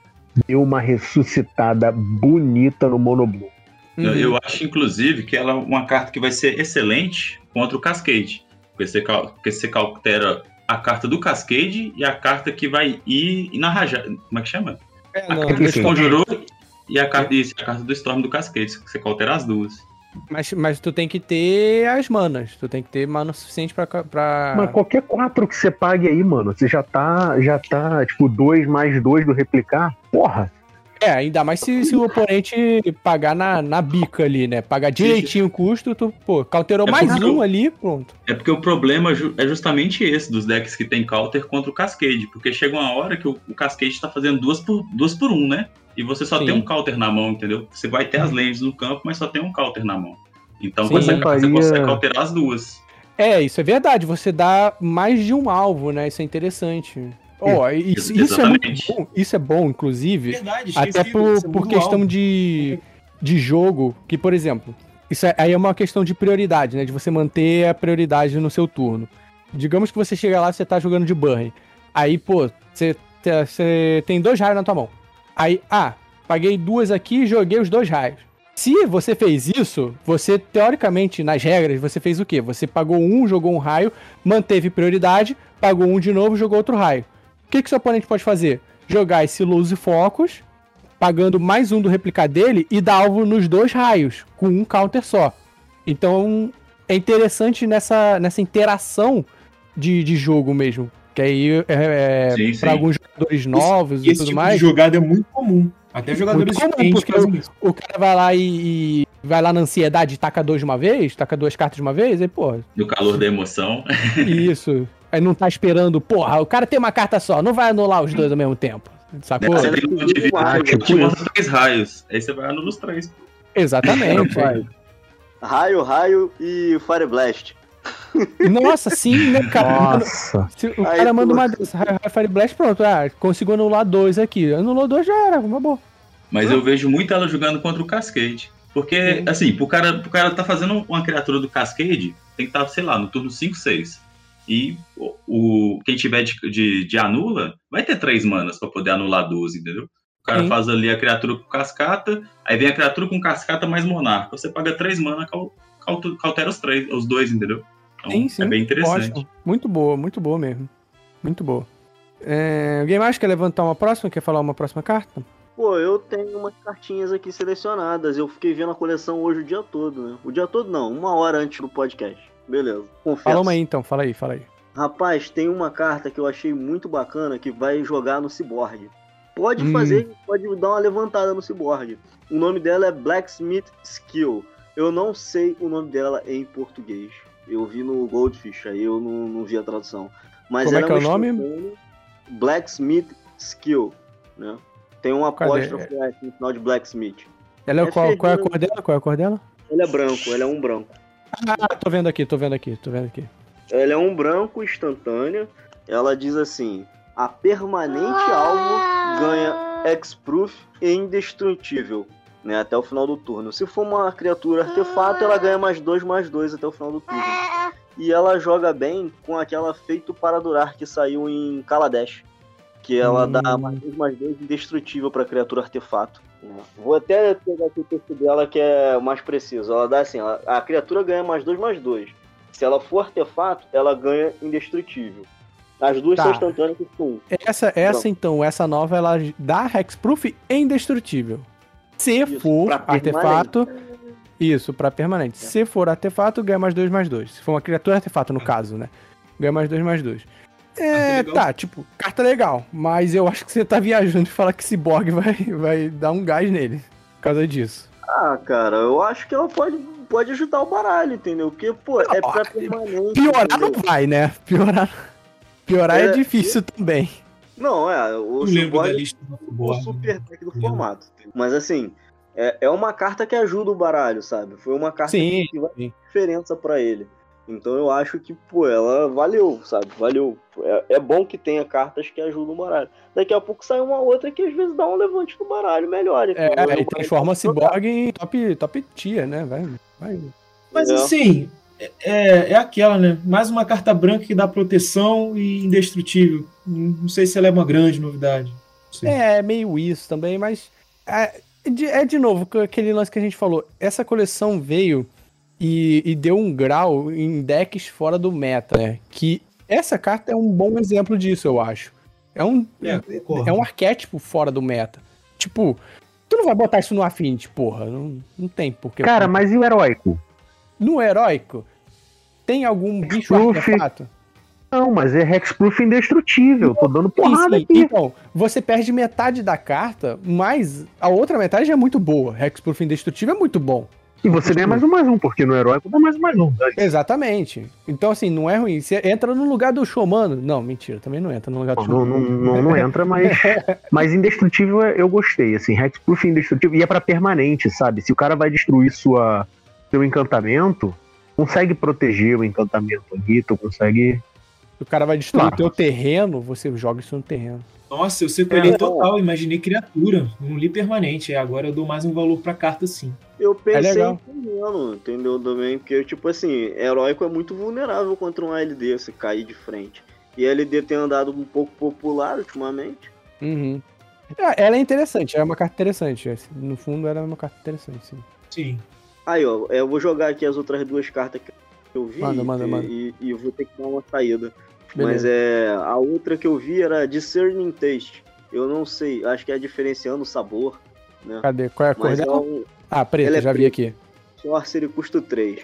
B: deu uma ressuscitada bonita no Monoblue.
D: Eu,
A: Uhum.
D: eu acho, inclusive, que ela é uma carta que vai ser excelente contra o Cascade. Porque você, cal- porque você calcutera a carta do Cascade e a carta que vai ir na rajada. Como é que chama?
A: É,
D: A
A: não,
D: carta que
B: sim.
D: conjurou e a carta, isso, a carta do Storm do Cascade. Você calcutera as duas.
A: Mas, mas tu tem que ter as manas. Tu tem que ter mana suficiente pra. pra...
B: Mas qualquer quatro que você pague aí, mano, você já tá, já tá, tipo, dois mais dois do replicar. Porra,
A: É, ainda mais se, se o oponente pagar na, na bica ali, né? Pagar direitinho o custo, tu, pô, counterou
D: É
A: mais
D: porque
A: um
D: eu-
A: ali, pronto.
D: É porque o problema é justamente esse dos decks que tem counter contra o Cascade. Porque chega uma hora que o, o Cascade tá fazendo duas por, duas por um, né? E você só
A: Sim.
D: tem um counter na mão, entendeu? Você vai ter as lentes no campo, mas só tem um counter na mão. Então
A: Sim.
D: com essa carta você
B: Faria-
D: consegue alterar as duas.
A: É, isso é verdade. Você dá mais de um alvo, né? Isso é interessante. Ó, isso, isso é muito
D: Exatamente.
A: bom. Isso é bom, inclusive.
C: Verdade,
A: Até por,
C: é
A: por questão de, de jogo, que, por exemplo, isso é- aí é uma questão de prioridade, né? De você manter a prioridade no seu turno. Digamos que você chega lá e você tá jogando de Burn. Aí, pô, você você tem dois raios na tua mão. Aí, ah, paguei duas aqui e joguei os dois raios. Se você fez isso, você, teoricamente, nas regras, você fez o quê? Você pagou um, jogou um raio, manteve prioridade, pagou um de novo, jogou outro raio. O que, que seu oponente pode fazer? Jogar esse Lose Focus, pagando mais um do replicar dele e dar alvo nos dois raios, com um counter só. Então, é interessante nessa, nessa interação de, de jogo mesmo. Que aí, é, é, pra alguns jogadores novos
C: E
A: e
C: esse
A: tudo
C: tipo
A: mais.
C: de jogada é muito comum. Até jogadores
A: comum,
C: experientes
A: porque
C: fazem isso.
A: O cara vai lá e, e vai lá na ansiedade e taca dois de uma vez, taca duas cartas de uma vez, aí, pô,
D: No calor da emoção.
A: isso. Aí não tá esperando, porra, o cara tem uma carta só, não vai anular os dois ao mesmo tempo. Sacou?
D: Você tem um de
B: Ah, tipo
D: te três raios. Aí você vai anular os três.
A: Exatamente.
E: Raio, raio e Fire Blast.
A: Nossa, sim, né, cara?
B: Nossa.
A: Se o
E: Aí,
A: cara manda
E: pô.
A: uma dessa, Fire Blast, pronto, ah, conseguiu anular dois aqui. Anulou dois já era, uma boa.
D: Mas eu vejo muito ela jogando contra o Cascade. Porque, assim, pro cara, pro cara tá fazendo uma criatura do Cascade, tem que estar, sei lá, no turno 5, 6. E o, o- quem tiver de, de, de anula, vai ter três manas pra poder anular 12, entendeu? O cara
A: Sim.
D: faz ali a criatura com cascata, aí vem a criatura com cascata mais monarca. Você paga três mana, cautera os três, os dois, entendeu? Então,
A: Sim, sim.
D: é bem interessante.
A: Ótimo. Muito boa, muito boa mesmo. Muito boa. É, alguém mais quer levantar uma próxima? Quer falar uma próxima carta?
E: Pô, eu tenho umas cartinhas aqui selecionadas. Eu fiquei vendo a coleção hoje o dia todo, né? O dia todo não, uma hora antes do podcast. Beleza. Confesso.
A: Fala uma aí então, fala aí, fala aí.
E: Rapaz, tem uma carta que eu achei muito bacana que vai jogar no Cyborg. Pode
A: Hum.
E: fazer, pode dar uma levantada no Cyborg. O nome dela é Blacksmith Skill. Eu não sei o nome dela em português. Eu vi no Goldfish, aí eu não, não vi a tradução. Mas
A: Como é
E: ela
A: que é o
E: uma
A: nome?
E: Blacksmith Skill, né? Tem um
A: Cadê?
E: apóstrofo S no final de Blacksmith.
A: Ela é,
E: É
A: qual, qual é a cor dela? Qual é a cor dela?
E: Ele é branco, ele é um branco.
A: Ah, tô vendo aqui, tô vendo aqui, tô vendo aqui.
E: Ela é um branco instantânea. Ela diz assim: a permanente alvo ganha X-Proof e indestrutível, né? Até o final do turno. Se for uma criatura artefato, ela ganha mais dois, mais dois até o final do turno. E ela joga bem com aquela feito para durar que saiu em Kaladesh. Que ela
A: Hum.
E: dá mais dois, mais dois indestrutível para criatura artefato. Vou até pegar aqui o texto dela que é mais preciso. Ela dá assim: ela- a criatura ganha mais dois, mais dois. Se ela for artefato, ela ganha indestrutível. As duas
A: Tá.
E: são instantâneas com um.
A: Essa, essa então, essa nova, ela dá Hexproof e indestrutível. Se
E: Isso,
A: for artefato. Isso, pra permanente. Se for artefato, ganha mais dois, mais dois. Se for uma criatura artefato, no caso, né? Ganha mais dois, mais dois. É, tá, tipo, carta legal. Mas eu acho que você tá viajando e fala que Cyborg vai, vai dar um gás nele. Por causa disso.
E: Ah, cara, eu acho que ela pode, pode ajudar o baralho, entendeu? Porque, pô, é pra
A: Ah,
E: permanente.
A: Piorar
E: entendeu?
A: não vai, né? Piorar. Piorar é,
E: É,
A: difícil também.
E: Não, é, o
C: Não lembro da
E: Cyborg
C: lista do
E: o super deck do
C: Lembro.
E: formato. Mas assim, é, é uma carta que ajuda o baralho, sabe? Foi uma carta
A: Sim,
E: que vai
A: sim.
E: diferença pra ele. Então eu acho que, pô, ela valeu, sabe? Valeu. É, é bom que tenha cartas que ajudam o baralho. Daqui a pouco sai uma outra que às vezes dá um levante no baralho melhor.
A: É,
E: entendeu?
A: aí
E: O
A: transforma
E: pode jogar.
A: Cyborg em top, top tier, né? Vai, vai.
C: Mas
E: É.
C: assim, é, é aquela, né? Mais uma carta branca que dá proteção e indestrutível. Não sei se ela é uma grande novidade. Sei.
A: É, meio isso também, mas. É de, é de novo aquele lance que a gente falou. Essa coleção veio e, e deu um grau em decks fora do meta, né? Que essa carta é um bom exemplo disso, eu acho. É um,
C: É,
A: é um arquétipo fora do meta. Tipo, tu não vai botar isso no Affinity, porra. Não, não tem porquê.
B: Cara, mas e o heróico?
A: No heróico, tem algum bicho
B: Proof.
A: artefato?
B: Não, mas é Hexproof indestrutível. Tô dando
A: Sim,
B: porrada
A: sim.
B: aqui.
A: Então, você perde metade da carta, mas a outra metade é muito boa. Hexproof Indestrutível é muito bom.
B: E você ganha mais um mais um, porque no heróico dá mais um mais um.
A: Exatamente. Então, assim, não é ruim. Você entra no lugar do Showmano. Não, mentira, também não entra no lugar do
B: Não,
A: Showmano.
B: não, não, não entra, mas, mas indestrutível eu gostei, assim, Hexproof indestrutível, e é pra permanente, sabe? Se o cara vai destruir sua, seu encantamento, consegue proteger o encantamento ali, tu consegue...
A: Se o cara vai destruir o
B: Claro.
A: teu terreno, você joga isso no terreno.
C: Nossa, eu separei
E: É.
C: total, imaginei criatura. Não li permanente. É, agora eu dou mais um valor pra carta sim.
E: Eu pensei
A: legal.
E: em terreno, entendeu? Também, porque, tipo assim, heróico é muito vulnerável contra um ALD se cair de frente. E a LD tem andado um pouco popular ultimamente.
A: Uhum. É, ela é interessante, é uma carta interessante. é, No fundo, ela é uma carta interessante, sim.
C: Sim.
E: Aí, ó, eu vou jogar aqui as outras duas cartas que eu vi
A: Manda, manda,
E: e,
A: manda.
E: E, e vou ter que dar uma saída. Mas
A: Beleza.
E: é. A outra que eu vi era Discerning Taste. Eu não sei, acho que é diferenciando o sabor.
A: Cadê? Qual é a cor
E: Mas é
A: dela?
E: um
A: Ah, preta,
E: é
A: já vi aqui.
E: Sorcery custo 3.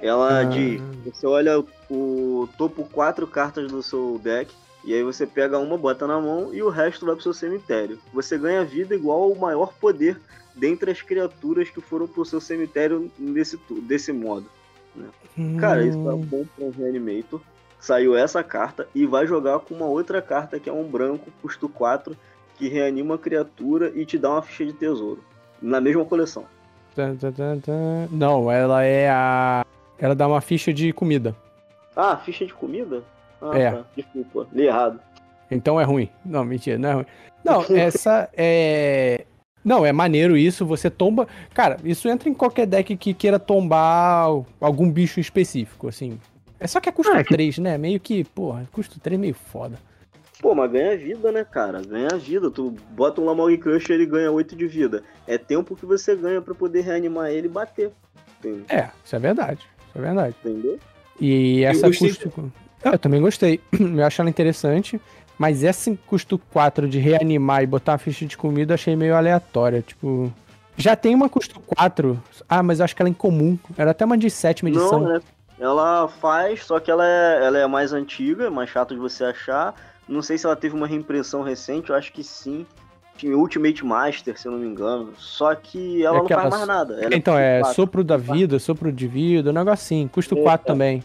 E: Ela
A: Ah.
E: diz: você olha o, o topo 4 cartas do seu deck. E aí você pega uma, bota na mão e o resto vai pro seu cemitério. Você ganha vida igual ao maior poder dentre as criaturas que foram pro seu cemitério desse, tu- desse modo. Cara, isso é
A: Hum,
E: bom pra um Reanimator. Saiu essa carta e vai jogar com uma outra carta que é um branco, custo 4, que reanima a criatura e te dá uma ficha de tesouro. Na mesma coleção.
A: Não, ela é a. Ela dá uma ficha de comida.
E: Ah, ficha de comida? Ah,
A: É.
E: tá. Desculpa, li errado.
A: Então é ruim. Não, mentira, não é ruim. Não, essa é. Não, é maneiro isso, você tomba. Cara, isso entra em qualquer deck que queira tombar algum bicho específico, assim. É só que é custo
B: Ah, é que-
A: 3, né? Meio que, porra, custo 3 é meio foda.
E: Pô, mas ganha vida, né, cara? Ganha vida. Tu bota um Lamog Crusher ele ganha 8 de vida. É tempo que você ganha pra poder reanimar ele e bater. Entendeu?
A: É, isso é verdade. Isso é verdade.
E: Entendeu?
A: E essa
C: gostei
A: custo. Ah, Eu também gostei. Eu acho ela interessante. Mas essa em custo 4 de reanimar e botar uma ficha de comida eu achei meio aleatória. Tipo. Já tem uma custo 4. Ah, mas eu acho que ela é incomum. Era até uma de sétima edição.
E: Não, né? Ela faz, só que ela é, ela é mais antiga, mais chato de você achar. Não sei se ela teve uma reimpressão recente, eu acho que sim. Tinha Ultimate Master, se eu não me engano. Só que ela
A: É
E: não faz mais nada. Ela
A: então,
E: custo
A: é
E: quatro.
A: sopro da vida, sopro de vida, um negocinho. Custo
E: É,
A: 4
E: é.
A: também.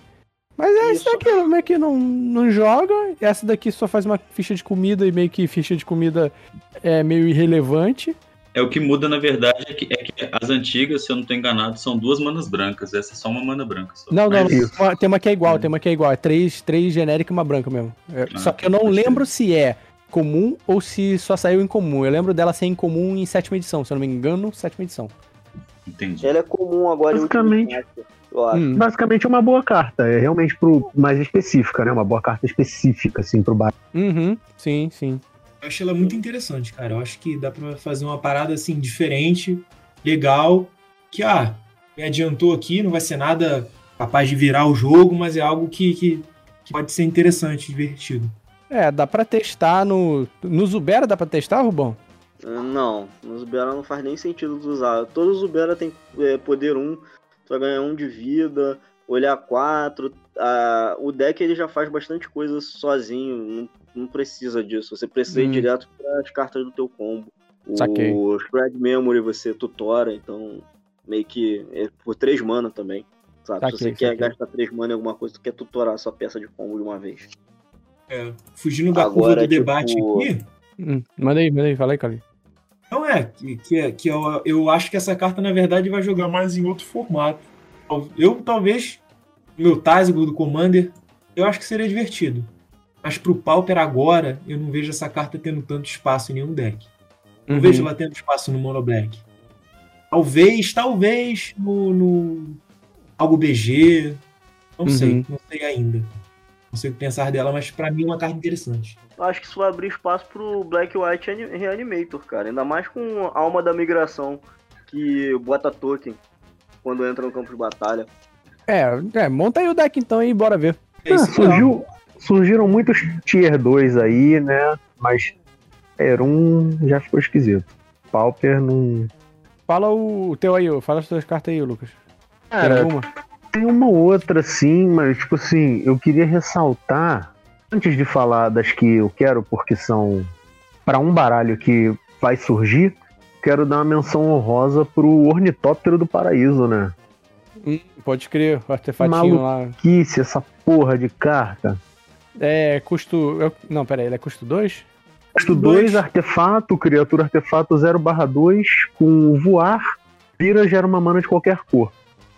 A: Mas é isso
E: Isso.
A: daqui, meio que não, não joga. Essa daqui só faz uma ficha de comida e meio que ficha de comida é meio irrelevante.
D: É o que muda, na verdade, é que, é que as antigas, se eu não tô enganado, são duas manas brancas. Essa é só uma mana branca. Só.
A: Não, não,
D: Mas-
A: uma- tem uma que é igual, tem uma que é igual. É três, três genérica e uma branca mesmo. É,
D: Ah,
A: só que eu não lembro se é comum ou se só saiu em comum. Eu lembro dela ser em comum em sétima edição, se eu não me engano, sétima edição.
D: Entendi.
E: Ela é comum agora em
B: Basicamente.
E: Acho.
A: Hum,
B: Basicamente é uma boa carta. É realmente pro mais específica, né? Uma boa carta específica, assim, pro bar.
A: Uhum, sim, sim.
C: Eu acho ela muito interessante, cara. Eu acho que dá pra fazer uma parada assim, diferente, legal. Que, ah, me adiantou aqui, não vai ser nada capaz de virar o jogo, mas é algo que, que, que pode ser interessante, divertido.
A: É, dá pra testar no. No Zubera dá pra testar, Rubão?
E: Ah, Não, no Zubera não faz nem sentido usar. Todo Zubera tem é, poder 1, tu vai ganhar 1 de vida, olhar 4. Ah, o deck ele já faz bastante coisa sozinho, não, não precisa disso. Você precisa ir
A: Hum.
E: direto para as cartas do teu combo.
A: Saquei.
E: O Spread Memory você tutora, então meio que é por 3 mana também. Sabe? Se
A: Saquei,
E: você quer
A: saquei.
E: gastar 3 mana em alguma coisa, tu quer tutorar sua peça de combo de uma vez.
C: É, fugindo da
E: Agora,
C: curva do
E: tipo,
C: debate aqui,
A: Hum, manda aí, manda aí, fala aí, Cali.
C: Não é, que, que, é- que eu, eu acho que essa carta, na verdade, vai jogar mais em outro formato. Eu, talvez, meu Tazgo do Commander, eu acho que seria divertido. Mas pro Pauper agora, eu não vejo essa carta tendo tanto espaço em nenhum deck. Não
A: Uhum.
C: vejo ela tendo espaço no Mono Black. Talvez, talvez no, no algo BG. Não
A: Uhum.
C: sei, não sei ainda. Não sei o que pensar dela, mas pra mim é uma carta interessante.
E: Acho que isso vai abrir espaço pro Black White Ani- Reanimator, cara. Ainda mais com a alma da migração que bota token quando entra no campo de batalha.
A: É, é, monta aí o deck então e bora ver.
C: É
B: Ah, surgiu, surgiram muitos tier 2 aí, né? Mas Tier 1 já ficou esquisito. Pauper não.
A: Fala o teu aí, fala as tuas cartas aí, Lucas. Tem
B: Cara, tem uma outra sim, mas tipo assim, eu queria ressaltar, antes de falar das que eu quero, porque são para um baralho que vai surgir, quero dar uma menção honrosa pro Ornitóptero do Paraíso, né?
A: Hum, pode crer, o artefatinho lá.
B: Que se essa porra de carta.
A: É custo. eu- não, pera aí, ele é custo 2?
B: Custo
C: Dois.
B: 2, artefato, criatura artefato 0/2, com voar, vira gera uma mana de qualquer cor.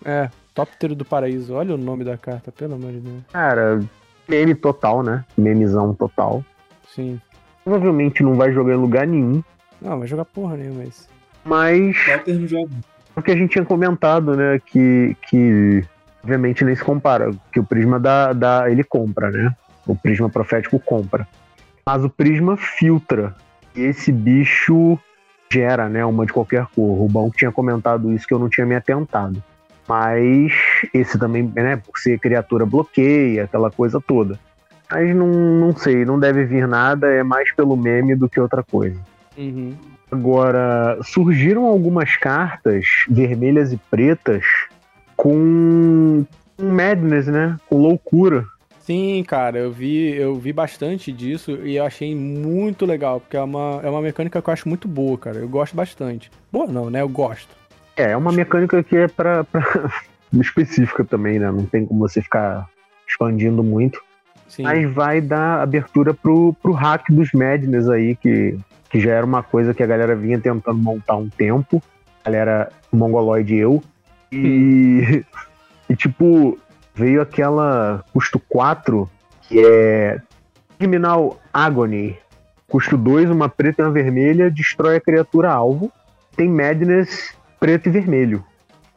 A: É, Tóptero do Paraíso. Olha o nome da carta, pelo amor de Deus.
B: Cara, meme total, né? Memezão total.
A: Sim.
B: Provavelmente não vai jogar em lugar nenhum,
A: Não, vai jogar porra nenhuma, mas.
B: mas
C: não joga.
B: é o que a gente tinha comentado, né? Que, que obviamente nem se compara, que o Prisma dá, dá, ele compra, né? O prisma profético compra. Mas o prisma filtra. E esse bicho gera, né? Uma de qualquer cor. O Bão tinha comentado isso que eu não tinha me atentado. Mas esse também, né? Por ser criatura bloqueia, aquela coisa toda. Mas não, não sei, não deve vir nada, é mais pelo meme do que outra coisa.
A: Uhum.
B: Agora, surgiram algumas cartas vermelhas e pretas com, com madness, né? Com loucura.
A: Sim, cara, eu vi, eu vi bastante disso e eu achei muito legal, porque é uma, é uma mecânica que eu acho muito boa, cara. Eu gosto bastante. Boa não, né? Eu gosto.
B: É, é uma mecânica que é pra, pra... específica também, né? Não tem como você ficar expandindo muito.
A: Sim.
B: Mas vai dar abertura pro, pro hack dos Madness aí, que, que já era uma coisa que a galera vinha tentando montar um tempo. A galera mongoloide eu. E, e tipo, veio aquela custo 4, que é Criminal Agony. Custo 2, uma preta e uma vermelha, destrói a criatura alvo. Tem Madness preto e vermelho.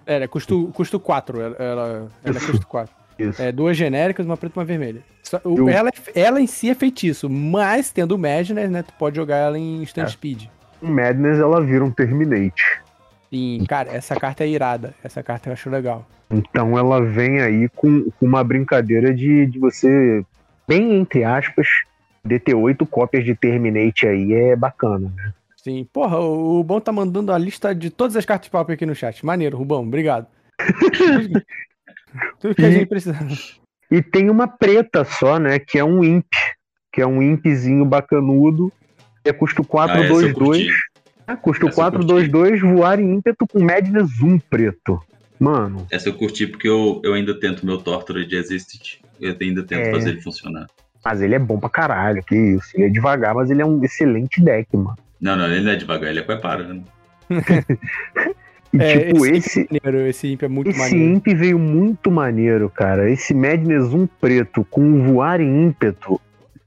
A: Era, custo, custo 4. Ela, ela, ela é custo 4.
B: Isso.
A: É, duas genéricas, uma preta e uma vermelha. Só- o- ela, é- ela em si é feitiço, mas tendo o Madness, né? Tu pode jogar ela em instant
B: É.
A: speed.
B: Com Madness ela vira um Terminate.
A: Sim, cara, essa carta é irada. Essa carta eu acho legal.
B: Então ela vem aí com, com uma brincadeira de, de você, bem entre aspas, de ter oito cópias de Terminate aí é bacana, né?
A: Sim, porra, o Rubão tá mandando a lista de todas as cartas de pauper aqui no chat. Maneiro, Rubão, obrigado. Tudo que a
B: E-
A: gente precisa.
B: E tem uma preta só, né? Que é um Imp. Que é um Impzinho bacanudo. É custo
D: Ah, essa eu
B: 422.
D: curti.
B: É, custo
D: Essa eu curti.
B: 422, voar em ímpeto com Madness 1 preto. Mano,
D: Essa eu curti porque eu, eu ainda tento meu Torture de Existed. Eu ainda tento
B: É.
D: fazer ele funcionar.
B: mas ele é bom pra caralho, que isso. Ele é devagar, mas ele é um excelente deck, mano.
D: Não, não, ele não é devagar, ele é preparando.
B: E
A: É,
B: tipo,
A: esse,
B: esse,
A: imp é maneiro, esse imp é muito
B: esse
A: maneiro.
B: Imp veio muito maneiro, cara. Esse Madness 1 preto com voar em ímpeto.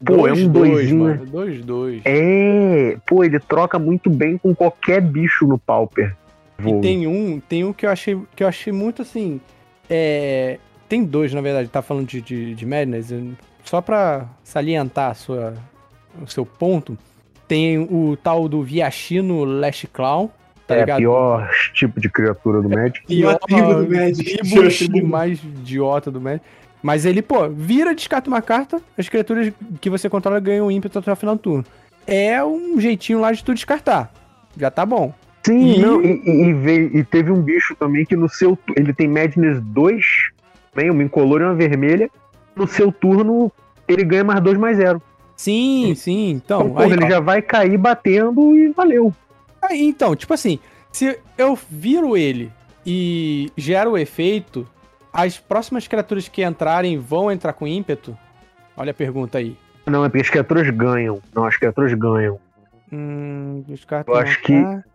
B: Pô, é um
A: dois,
B: doisinho,
A: mano. Dois, dois.
B: É, pô, ele troca muito bem com qualquer bicho no Pauper.
A: E
B: Voo.
A: tem um, tem um que eu achei, que eu achei muito assim. É, tem dois, na verdade, tá falando de, de, de Madness. Só pra salientar a sua, o seu ponto, tem o tal do Viachino Last Clown, tá
B: é
A: ligado?
B: pior tipo de criatura do Magic.
C: Pior tribo do Magic.
A: Tribo, mais idiota do Magic. Mas ele, pô, vira, descarta uma carta, as criaturas que você controla ganham ímpeto até o final do turno. É um jeitinho lá de tu descartar. Já tá bom.
B: Sim,
A: E-
B: não, e, e- veio- e teve um bicho também que no seu. Ele tem Madness 2, também, uma incolor e uma vermelha. No seu turno, ele ganha mais 2 mais 0.
A: Sim, sim. Então,
B: Então, porra,
A: aí,
B: ele
A: ó.
B: já vai cair batendo e valeu.
A: Aí, então, tipo assim, se eu viro ele e gero o efeito, as próximas criaturas que entrarem vão entrar com ímpeto? Olha a pergunta aí.
B: Não, é porque as criaturas ganham. Não, as criaturas ganham.
A: Hum,
B: Eu acho que-
A: carta.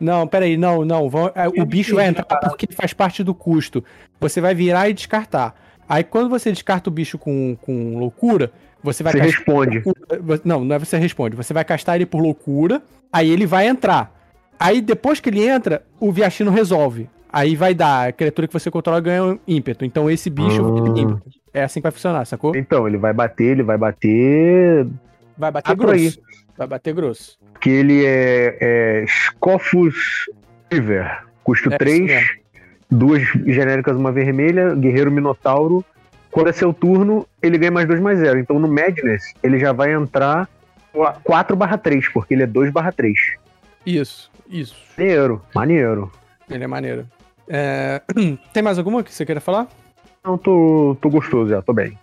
A: Não, peraí, não, não. vão- é, o bicho vai entrar porque faz parte do custo. Você vai virar e descartar. Aí quando você descarta o bicho com, com loucura, você vai
B: Você responde.
A: loucura- Não, não é você responde. Você vai castar ele por loucura, aí ele vai entrar. Aí depois que ele entra, o Viachino resolve. Aí vai dar, a criatura que você controla ganha um ímpeto. Então esse bicho
B: Ah.
A: ímpeto. É assim que vai funcionar, sacou?
B: Então, ele vai bater, ele vai bater.
A: Vai bater
B: Ah,
A: grosso. Vai bater grosso.
B: Que ele é, é Scoffus River. Custo
A: É, isso
B: 3,
A: mesmo.
B: Duas genéricas, uma vermelha, Guerreiro Minotauro. Quando é seu turno, ele ganha mais 2 mais 0. Então no Madness, ele já vai entrar 4 barra 3, porque ele é 2 barra 3.
A: Isso, isso.
B: Maneiro, maneiro.
A: Ele é maneiro. É, Tem mais alguma que você queira falar?
B: Não, tô, tô gostoso já, tô bem.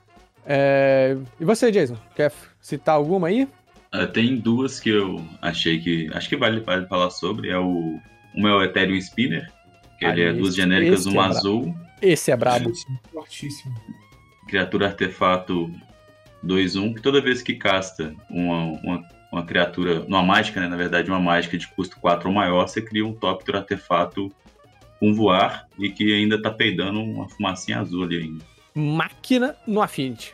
A: É, E você, Jason? Quer citar alguma aí?
D: Ah, tem duas que eu achei que. Acho que vale, vale falar sobre. É o. Uma é o Ethereum Spinner, que ele é
A: esse-
D: duas genéricas,
A: esse
D: uma
A: é
D: azul,
A: Esse é brabo.
C: Fortíssimo, Fortíssimo.
D: criatura artefato 2-1, que toda vez que casta uma, uma, uma criatura, uma mágica, né, na verdade, uma mágica de custo 4 ou maior, você cria um Topter artefato com voar e que ainda tá peidando uma fumacinha azul ali ainda.
A: Máquina no Affinity.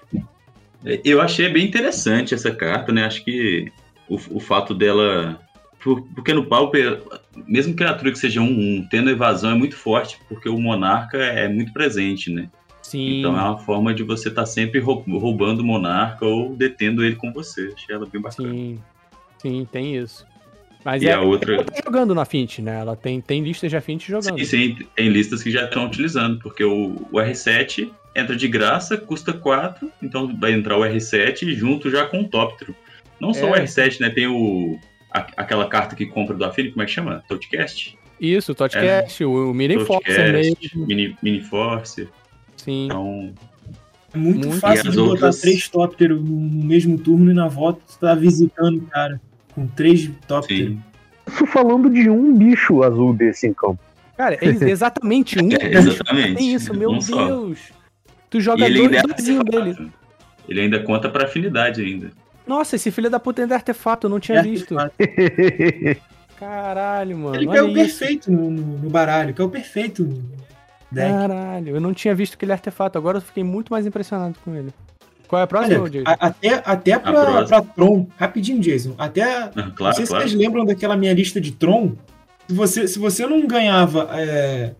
D: É, Eu achei bem interessante essa carta, né? Acho que o, o fato dela. Por- Porque no Pauper, mesmo criatura que seja um 1, tendo evasão é muito forte, porque o Monarca é muito presente, né?
A: Sim.
D: Então é uma forma de você estar sempre rou- roubando o monarca ou detendo ele com você. Achei ela bem bacana.
A: Sim. Sim, tem isso. Mas
D: E
A: é,
D: a outra.
A: ela tá jogando na Affinity, né? Ela tem, tem listas de Affinity jogando.
D: Sim, sim, tem listas que já estão utilizando, porque o, o R7 entra de graça, custa 4, então vai entrar o R7 junto já com o Tóptero. Não só
A: É.
D: o R7, né? Tem o. a- aquela carta que compra do Affinity, como é que chama? Toadcast?
A: Isso, o Totcast, o, o Mini Forcer mesmo.
D: Toadcast, Mini, Mini Force.
A: Sim.
D: Então,
C: É muito,
A: Muito.
C: fácil
D: E
C: de botar
D: outras-
C: três tópteros no mesmo turno e na volta tu tá visitando o cara com três tópteros.
D: sim.
B: Isso falando de um bicho azul desse em campo.
A: Cara, eles exatamente um.
D: É, exatamente.
A: Tem isso, meu
D: Um só.
A: Deus. Tu
D: E
A: joga
D: ele
A: dois,
D: ainda é
A: dele.
D: Ele ainda conta pra afinidade ainda.
A: Nossa, esse filho da puta ainda é artefato, eu não tinha
C: É
A: visto. Caralho, mano.
C: Ele é o perfeito no, no- baralho, que é o perfeito no deck.
A: Caralho, eu não tinha visto que ele é artefato. Agora eu fiquei muito mais impressionado com ele. Qual é a próxima,
C: Olha, a- até, até pra,
D: próxima.
C: pra Tron, rapidinho, Jason. Até.
D: Ah,
C: não
D: Claro,
C: sei se
D: claro.
C: vocês lembram daquela minha lista de Tron. Se você, se você não ganhava é,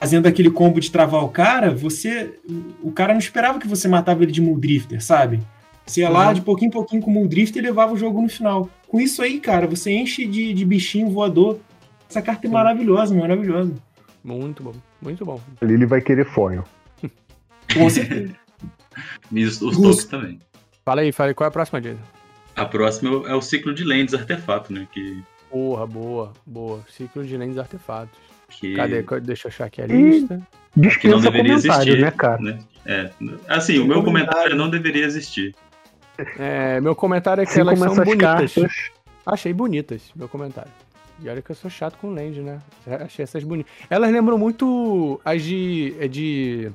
C: fazendo aquele combo de travar o cara, você. O cara não esperava que você matava ele de Muldrifter, sabe? Você ia lá
A: Uhum.
C: de pouquinho em pouquinho com o Muldrifter e levava o jogo no final. Com isso aí, cara, você enche de, de bichinho voador. Essa carta é
A: Sim.
C: maravilhosa, maravilhosa.
A: Muito bom, muito bom.
B: Ali ele vai querer foil.
C: Com certeza.
D: E os, os também.
A: Fala aí, fala aí, qual é a próxima, Diego?
D: A próxima é o- é ciclo de lentes artefato, né? Que,
A: Porra, boa, boa. Ciclo de lentes artefatos.
D: que,
A: Cadê? Deixa eu achar aqui a lista.
D: que não
B: Dispensa
D: deveria existir.
B: né, cara?
D: né? É, assim, o meu
C: Comentário.
D: comentário não deveria existir.
A: É, meu comentário é que
B: Assim
A: elas são bonitas.
B: cartas.
A: Achei bonitas, meu comentário. E olha que eu sou chato com land, né? Achei essas bonitas. Elas lembram muito as de. é de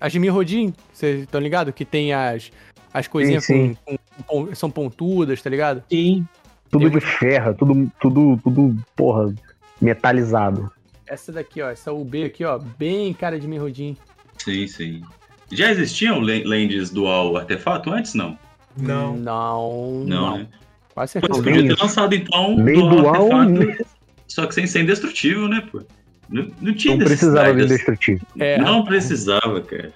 A: as de Mirrodin, vocês estão ligados? Que tem as, as coisinhas
B: sim.
A: com, com- com- São pontudas, tá ligado?
C: Sim.
B: Tudo
A: Tem
B: de ferro, tudo, tudo, tudo, porra, metalizado.
A: Essa daqui, ó, essa UB aqui, ó, bem cara de Mirrodin.
D: Sim, sim. Já existiam le- lentes dual artefato antes? Não.
C: Não.
A: Não.
D: Não, né?
A: Quase
D: Pô,
A: certeza.
D: Você
B: nem
D: podia ter lançado então
B: Nem
D: artefato,
B: nem-
D: só que sem ser indestrutível, né, pô? Não, não tinha
B: não precisava de indestrutível.
A: É,
D: Não precisava, cara.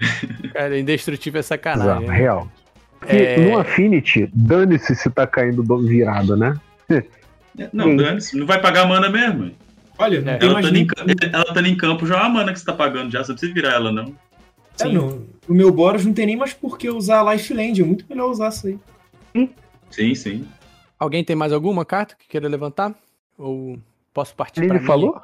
A: cara, indestrutível é sacanagem. né?
B: real. Porque
A: É.
B: no Affinity, dane-se se tá caindo do- virado, né?
D: Não,
B: Sim.
D: dane-se, não vai pagar mana mesmo.
C: Olha, não
A: É,
D: Ela tá, em, ela tá em campo já é a mana que você tá pagando já, você não precisa virar ela, não.
C: É,
A: Sim.
C: não. O meu Boros não tem nem mais por que usar Lifeland. É muito melhor usar isso aí.
D: Sim, sim.
A: Alguém tem mais alguma carta que queira levantar? Ou posso partir
B: Ele
A: pra mim
B: falou?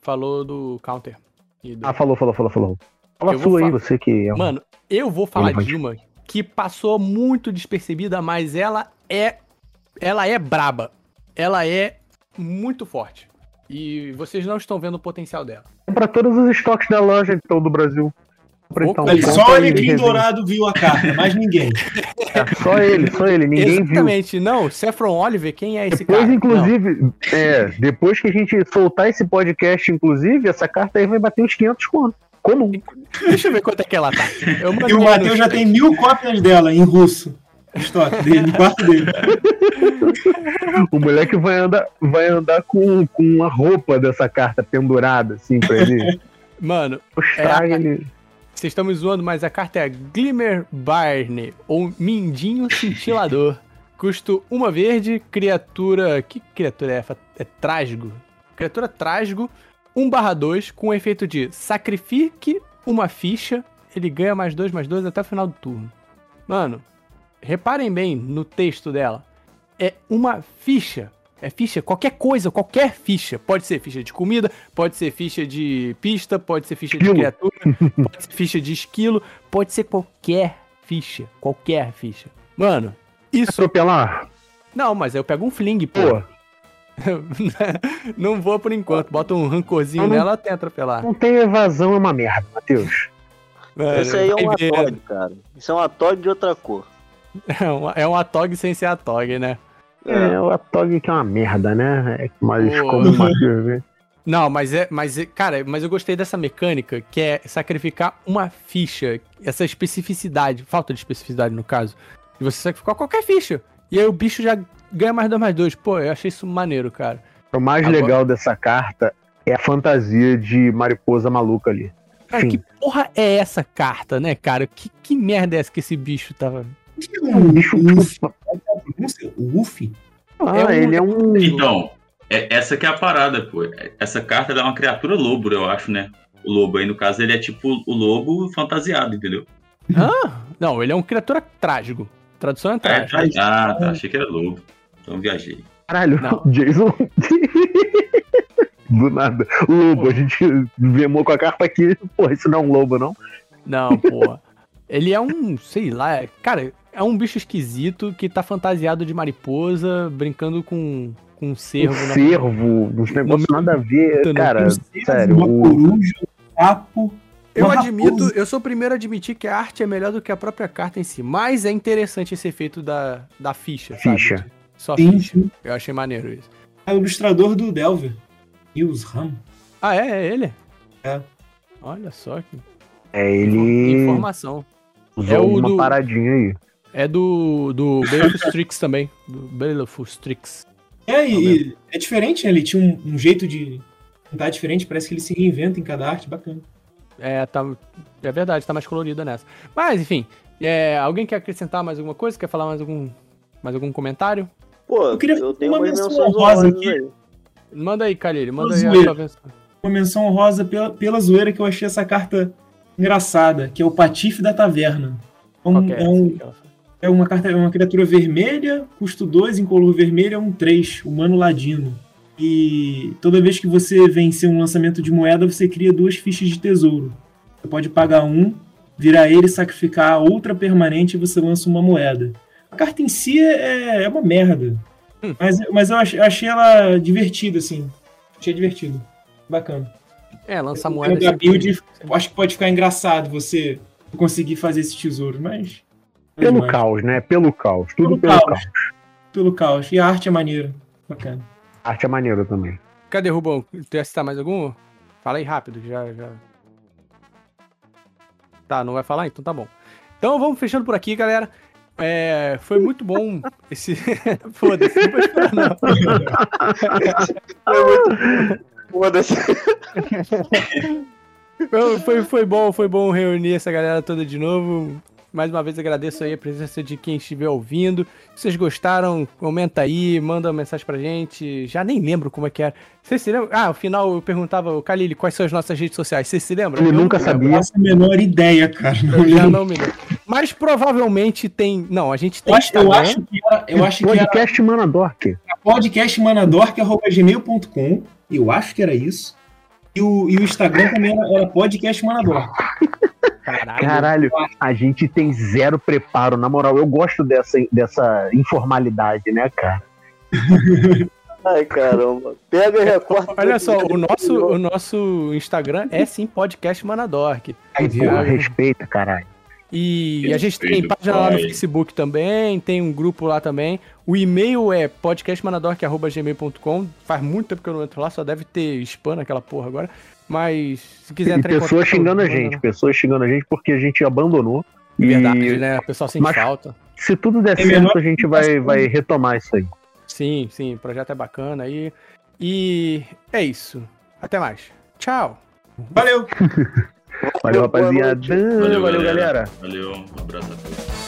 A: Falou do counter. E do-
B: Ah, falou, falou, falou, falou. Fala sua aí,
A: falar.
B: você que é um...
A: Mano, eu vou falar de uma que passou muito despercebida, mas ela é. Ela é braba. Ela é muito forte. E vocês não estão vendo o potencial dela.
B: Pra todos os estoques da loja, então, do Brasil. Compra, então,
A: Opa,
B: compra
C: só o
B: aí,
C: Alecrim. Dourado viu a carta, mais ninguém.
B: É, só ele, só ele, ninguém viu.
A: Exatamente. Não, Saffron Oliver, quem é esse
B: Depois,
A: cara? Não.
B: inclusive, é, depois que a gente soltar esse podcast, inclusive, essa carta aí vai bater uns 500 conto. Comum.
A: Deixa eu ver quanto é que ela tá. Eu
C: E o Matheus já tem mil cópias dela em russo. Estoque dele, no quarto dele.
B: O moleque vai andar, vai andar com, com uma roupa dessa carta pendurada, assim, pra ele.
A: Mano,
B: Mostrar
A: É,
B: ele.
A: Vocês estão me zoando, mas a carta é Glimmer Barney, ou Mindinho Cintilador. Custo uma verde, criatura. Que criatura é essa? É Trasgo. Criatura Trasgo, 1 barra 2, com o efeito de sacrifique uma ficha. Ele ganha mais 2, mais 2 até o final do turno. Mano, reparem bem no texto dela. É uma ficha. É ficha, qualquer coisa, qualquer ficha. Pode ser ficha de comida, pode ser ficha de pista, pode ser ficha de
B: Esquilo.
A: criatura, pode ser ficha de esquilo, pode ser qualquer ficha. Qualquer ficha. Mano, isso.
B: Atropelar?
A: Não, mas eu pego um fling, pô.
B: Pô,
A: não vou por enquanto. Bota um rancorzinho
B: não-
A: nela até atropelar.
B: não tem evasão, é uma merda, Matheus.
A: Mano,
E: Isso aí é um. Atog, cara. Isso é um Atog de outra cor.
A: É um, é um Atog sem ser Atog, né?
B: É, o Atog que é uma merda, né? É, mas
A: Pô.
B: como vê.
A: Não, mas é, mas é- cara, mas eu gostei dessa mecânica que é sacrificar uma ficha, essa especificidade, falta de especificidade no caso, de você sacrificar qualquer ficha. E aí o bicho já ganha mais dois mais dois. Pô, eu achei isso maneiro, cara.
B: O mais
A: Agora-
B: legal dessa carta é a fantasia de mariposa maluca ali.
A: Cara,
B: Sim.
A: que porra é essa carta, né, cara? Que, que merda é essa que esse bicho tava.
B: É um bicho.
C: Uf.
B: Tipo,
C: O Uf?
B: Ah,
A: É um-
B: ele é um.
D: Então, é- essa que é a parada, pô. Essa carta é uma criatura lobo, eu acho, né? O lobo aí, no caso, ele é tipo o lobo fantasiado, entendeu?
A: Ah, não, ele é um criatura trágico. Tradução é
D: É,
A: trágico.
D: ah, tá. Achei que era lobo. Então viajei.
B: Caralho,
A: Não.
B: Jason. Do nada. Lobo, a gente vemou com a carta aqui. Porra, isso não é um lobo, não?
A: Não, porra. Ele é um, sei lá, é- cara, é um bicho esquisito que tá fantasiado de mariposa, brincando com, com um cervo.
B: um
A: na-
B: cervo, uns negócios nada a ver. Cara,
C: Um cervo,
B: sério.
C: Uma
B: o-
C: coruja, um sapo.
A: Eu
C: uma
A: admito,
C: raposa.
A: eu sou o primeiro a admitir que a arte é melhor do que a própria carta em si, mas é interessante esse efeito da, da ficha, sabe?
B: Ficha.
A: Só
C: Sim,
A: ficha.
C: sim.
A: Eu achei maneiro isso.
C: É o ilustrador do Delver. Nils Ram.
A: Ah, é? É ele?
C: É.
A: Olha só que
B: É, ele
A: informação.
B: usou
A: é o
B: uma
A: do-
B: paradinha aí.
A: É do, do Baleful Strix também. Do Baleful Strix.
C: É, e, é diferente, né? Ele tinha um, um jeito de pintar diferente, parece que ele se reinventa em cada arte, bacana.
A: É, tá, é verdade, tá mais colorida nessa. Mas, enfim, é, alguém quer acrescentar mais alguma coisa? Quer falar mais algum, mais algum comentário?
E: Pô,
C: Eu queria
E: eu tenho
C: uma
E: umas
C: menção honrosa aqui.
E: aí.
A: Manda aí, Kalili, manda
C: Uma
A: aí a
C: zoeira.
A: sua versão.
C: Uma menção honrosa pela, pela zoeira que eu achei essa carta engraçada, que é o Patife da Taverna. É, um-
A: que é
C: é um-? É uma carta, é uma criatura vermelha, custo 2, incolor vermelho, é um 3, humano ladino. E toda vez que você vencer um lançamento de moeda, você cria duas fichas de tesouro. Você pode pagar um, virar ele, sacrificar a outra permanente e você lança uma moeda. A carta em si é, é uma merda.
A: Hum.
C: Mas, mas eu ach- achei ela divertida, assim. Achei divertido. Bacana.
A: É, lançar moeda.
C: da
A: sempre-
C: build, acho que pode ficar engraçado você conseguir fazer esse tesouro, mas.
B: Pelo
C: mas-
B: caos, né? Pelo caos. Tudo
C: Pelo
B: pelo,
C: caos.
B: caos.
C: Pelo caos. E a arte é maneira. Bacana.
B: A arte é maneira também.
A: Cadê, Rubão? Tu ia citar mais algum? Fala aí rápido, que já, já. Tá, não vai falar? Então tá bom. Então vamos fechando por aqui, galera. É, foi muito bom esse. Foda-se, não vou esperar, não.
E: Foda-se.
A: Foi, foi, foi bom, foi bom reunir essa galera toda de novo. Mais uma vez agradeço aí a presença de quem estiver ouvindo. Se vocês gostaram, comenta aí, manda uma mensagem pra gente. Já nem lembro como é que era. Vocês se lembram? Ah, no final eu perguntava, o Kalili, quais são as nossas redes sociais? Vocês se lembram?
B: Ele
A: Eu
B: nunca
A: não
B: sabia.
C: Não faço a menor ideia, cara.
A: Eu já não me lembro. Mas provavelmente tem. Não, a gente tem.
C: Eu acho, eu acho que era, eu acho que era
B: Podcast Manadork.
C: podcastmanadork.gmail.com. Eu acho que era isso. E o, e o Instagram também era, era podcast Manador.
A: Caralho.
B: Caralho, a gente tem zero preparo. Na moral, eu gosto dessa, dessa informalidade, né, cara?
E: Ai, caramba. Pega e recorta.
A: Olha só, o nosso, o nosso Instagram é sim podcast Manadork.
B: Aí, porra, respeita, caralho.
A: E a gente tem página lá no. Facebook também, tem um grupo lá também. O e-mail é podcastmanadork.gmail.com. Faz muito tempo que eu não entro lá, só deve ter spam naquela porra agora. Mas se quiser
B: E
A: entrar em
B: pessoas xingando a gente,
A: né?
B: pessoas xingando a gente porque a gente abandonou. E
A: Verdade, né? O pessoal sente
B: Mas-
A: falta.
B: se tudo der
C: É
B: certo, a gente vai, vai retomar isso aí.
A: Sim, sim, o projeto é bacana aí. E é isso. Até mais. Tchau.
C: Valeu!
B: Valeu, rapaziada.
E: noite.
B: Valeu, galera.
D: Valeu, um abraço a todos.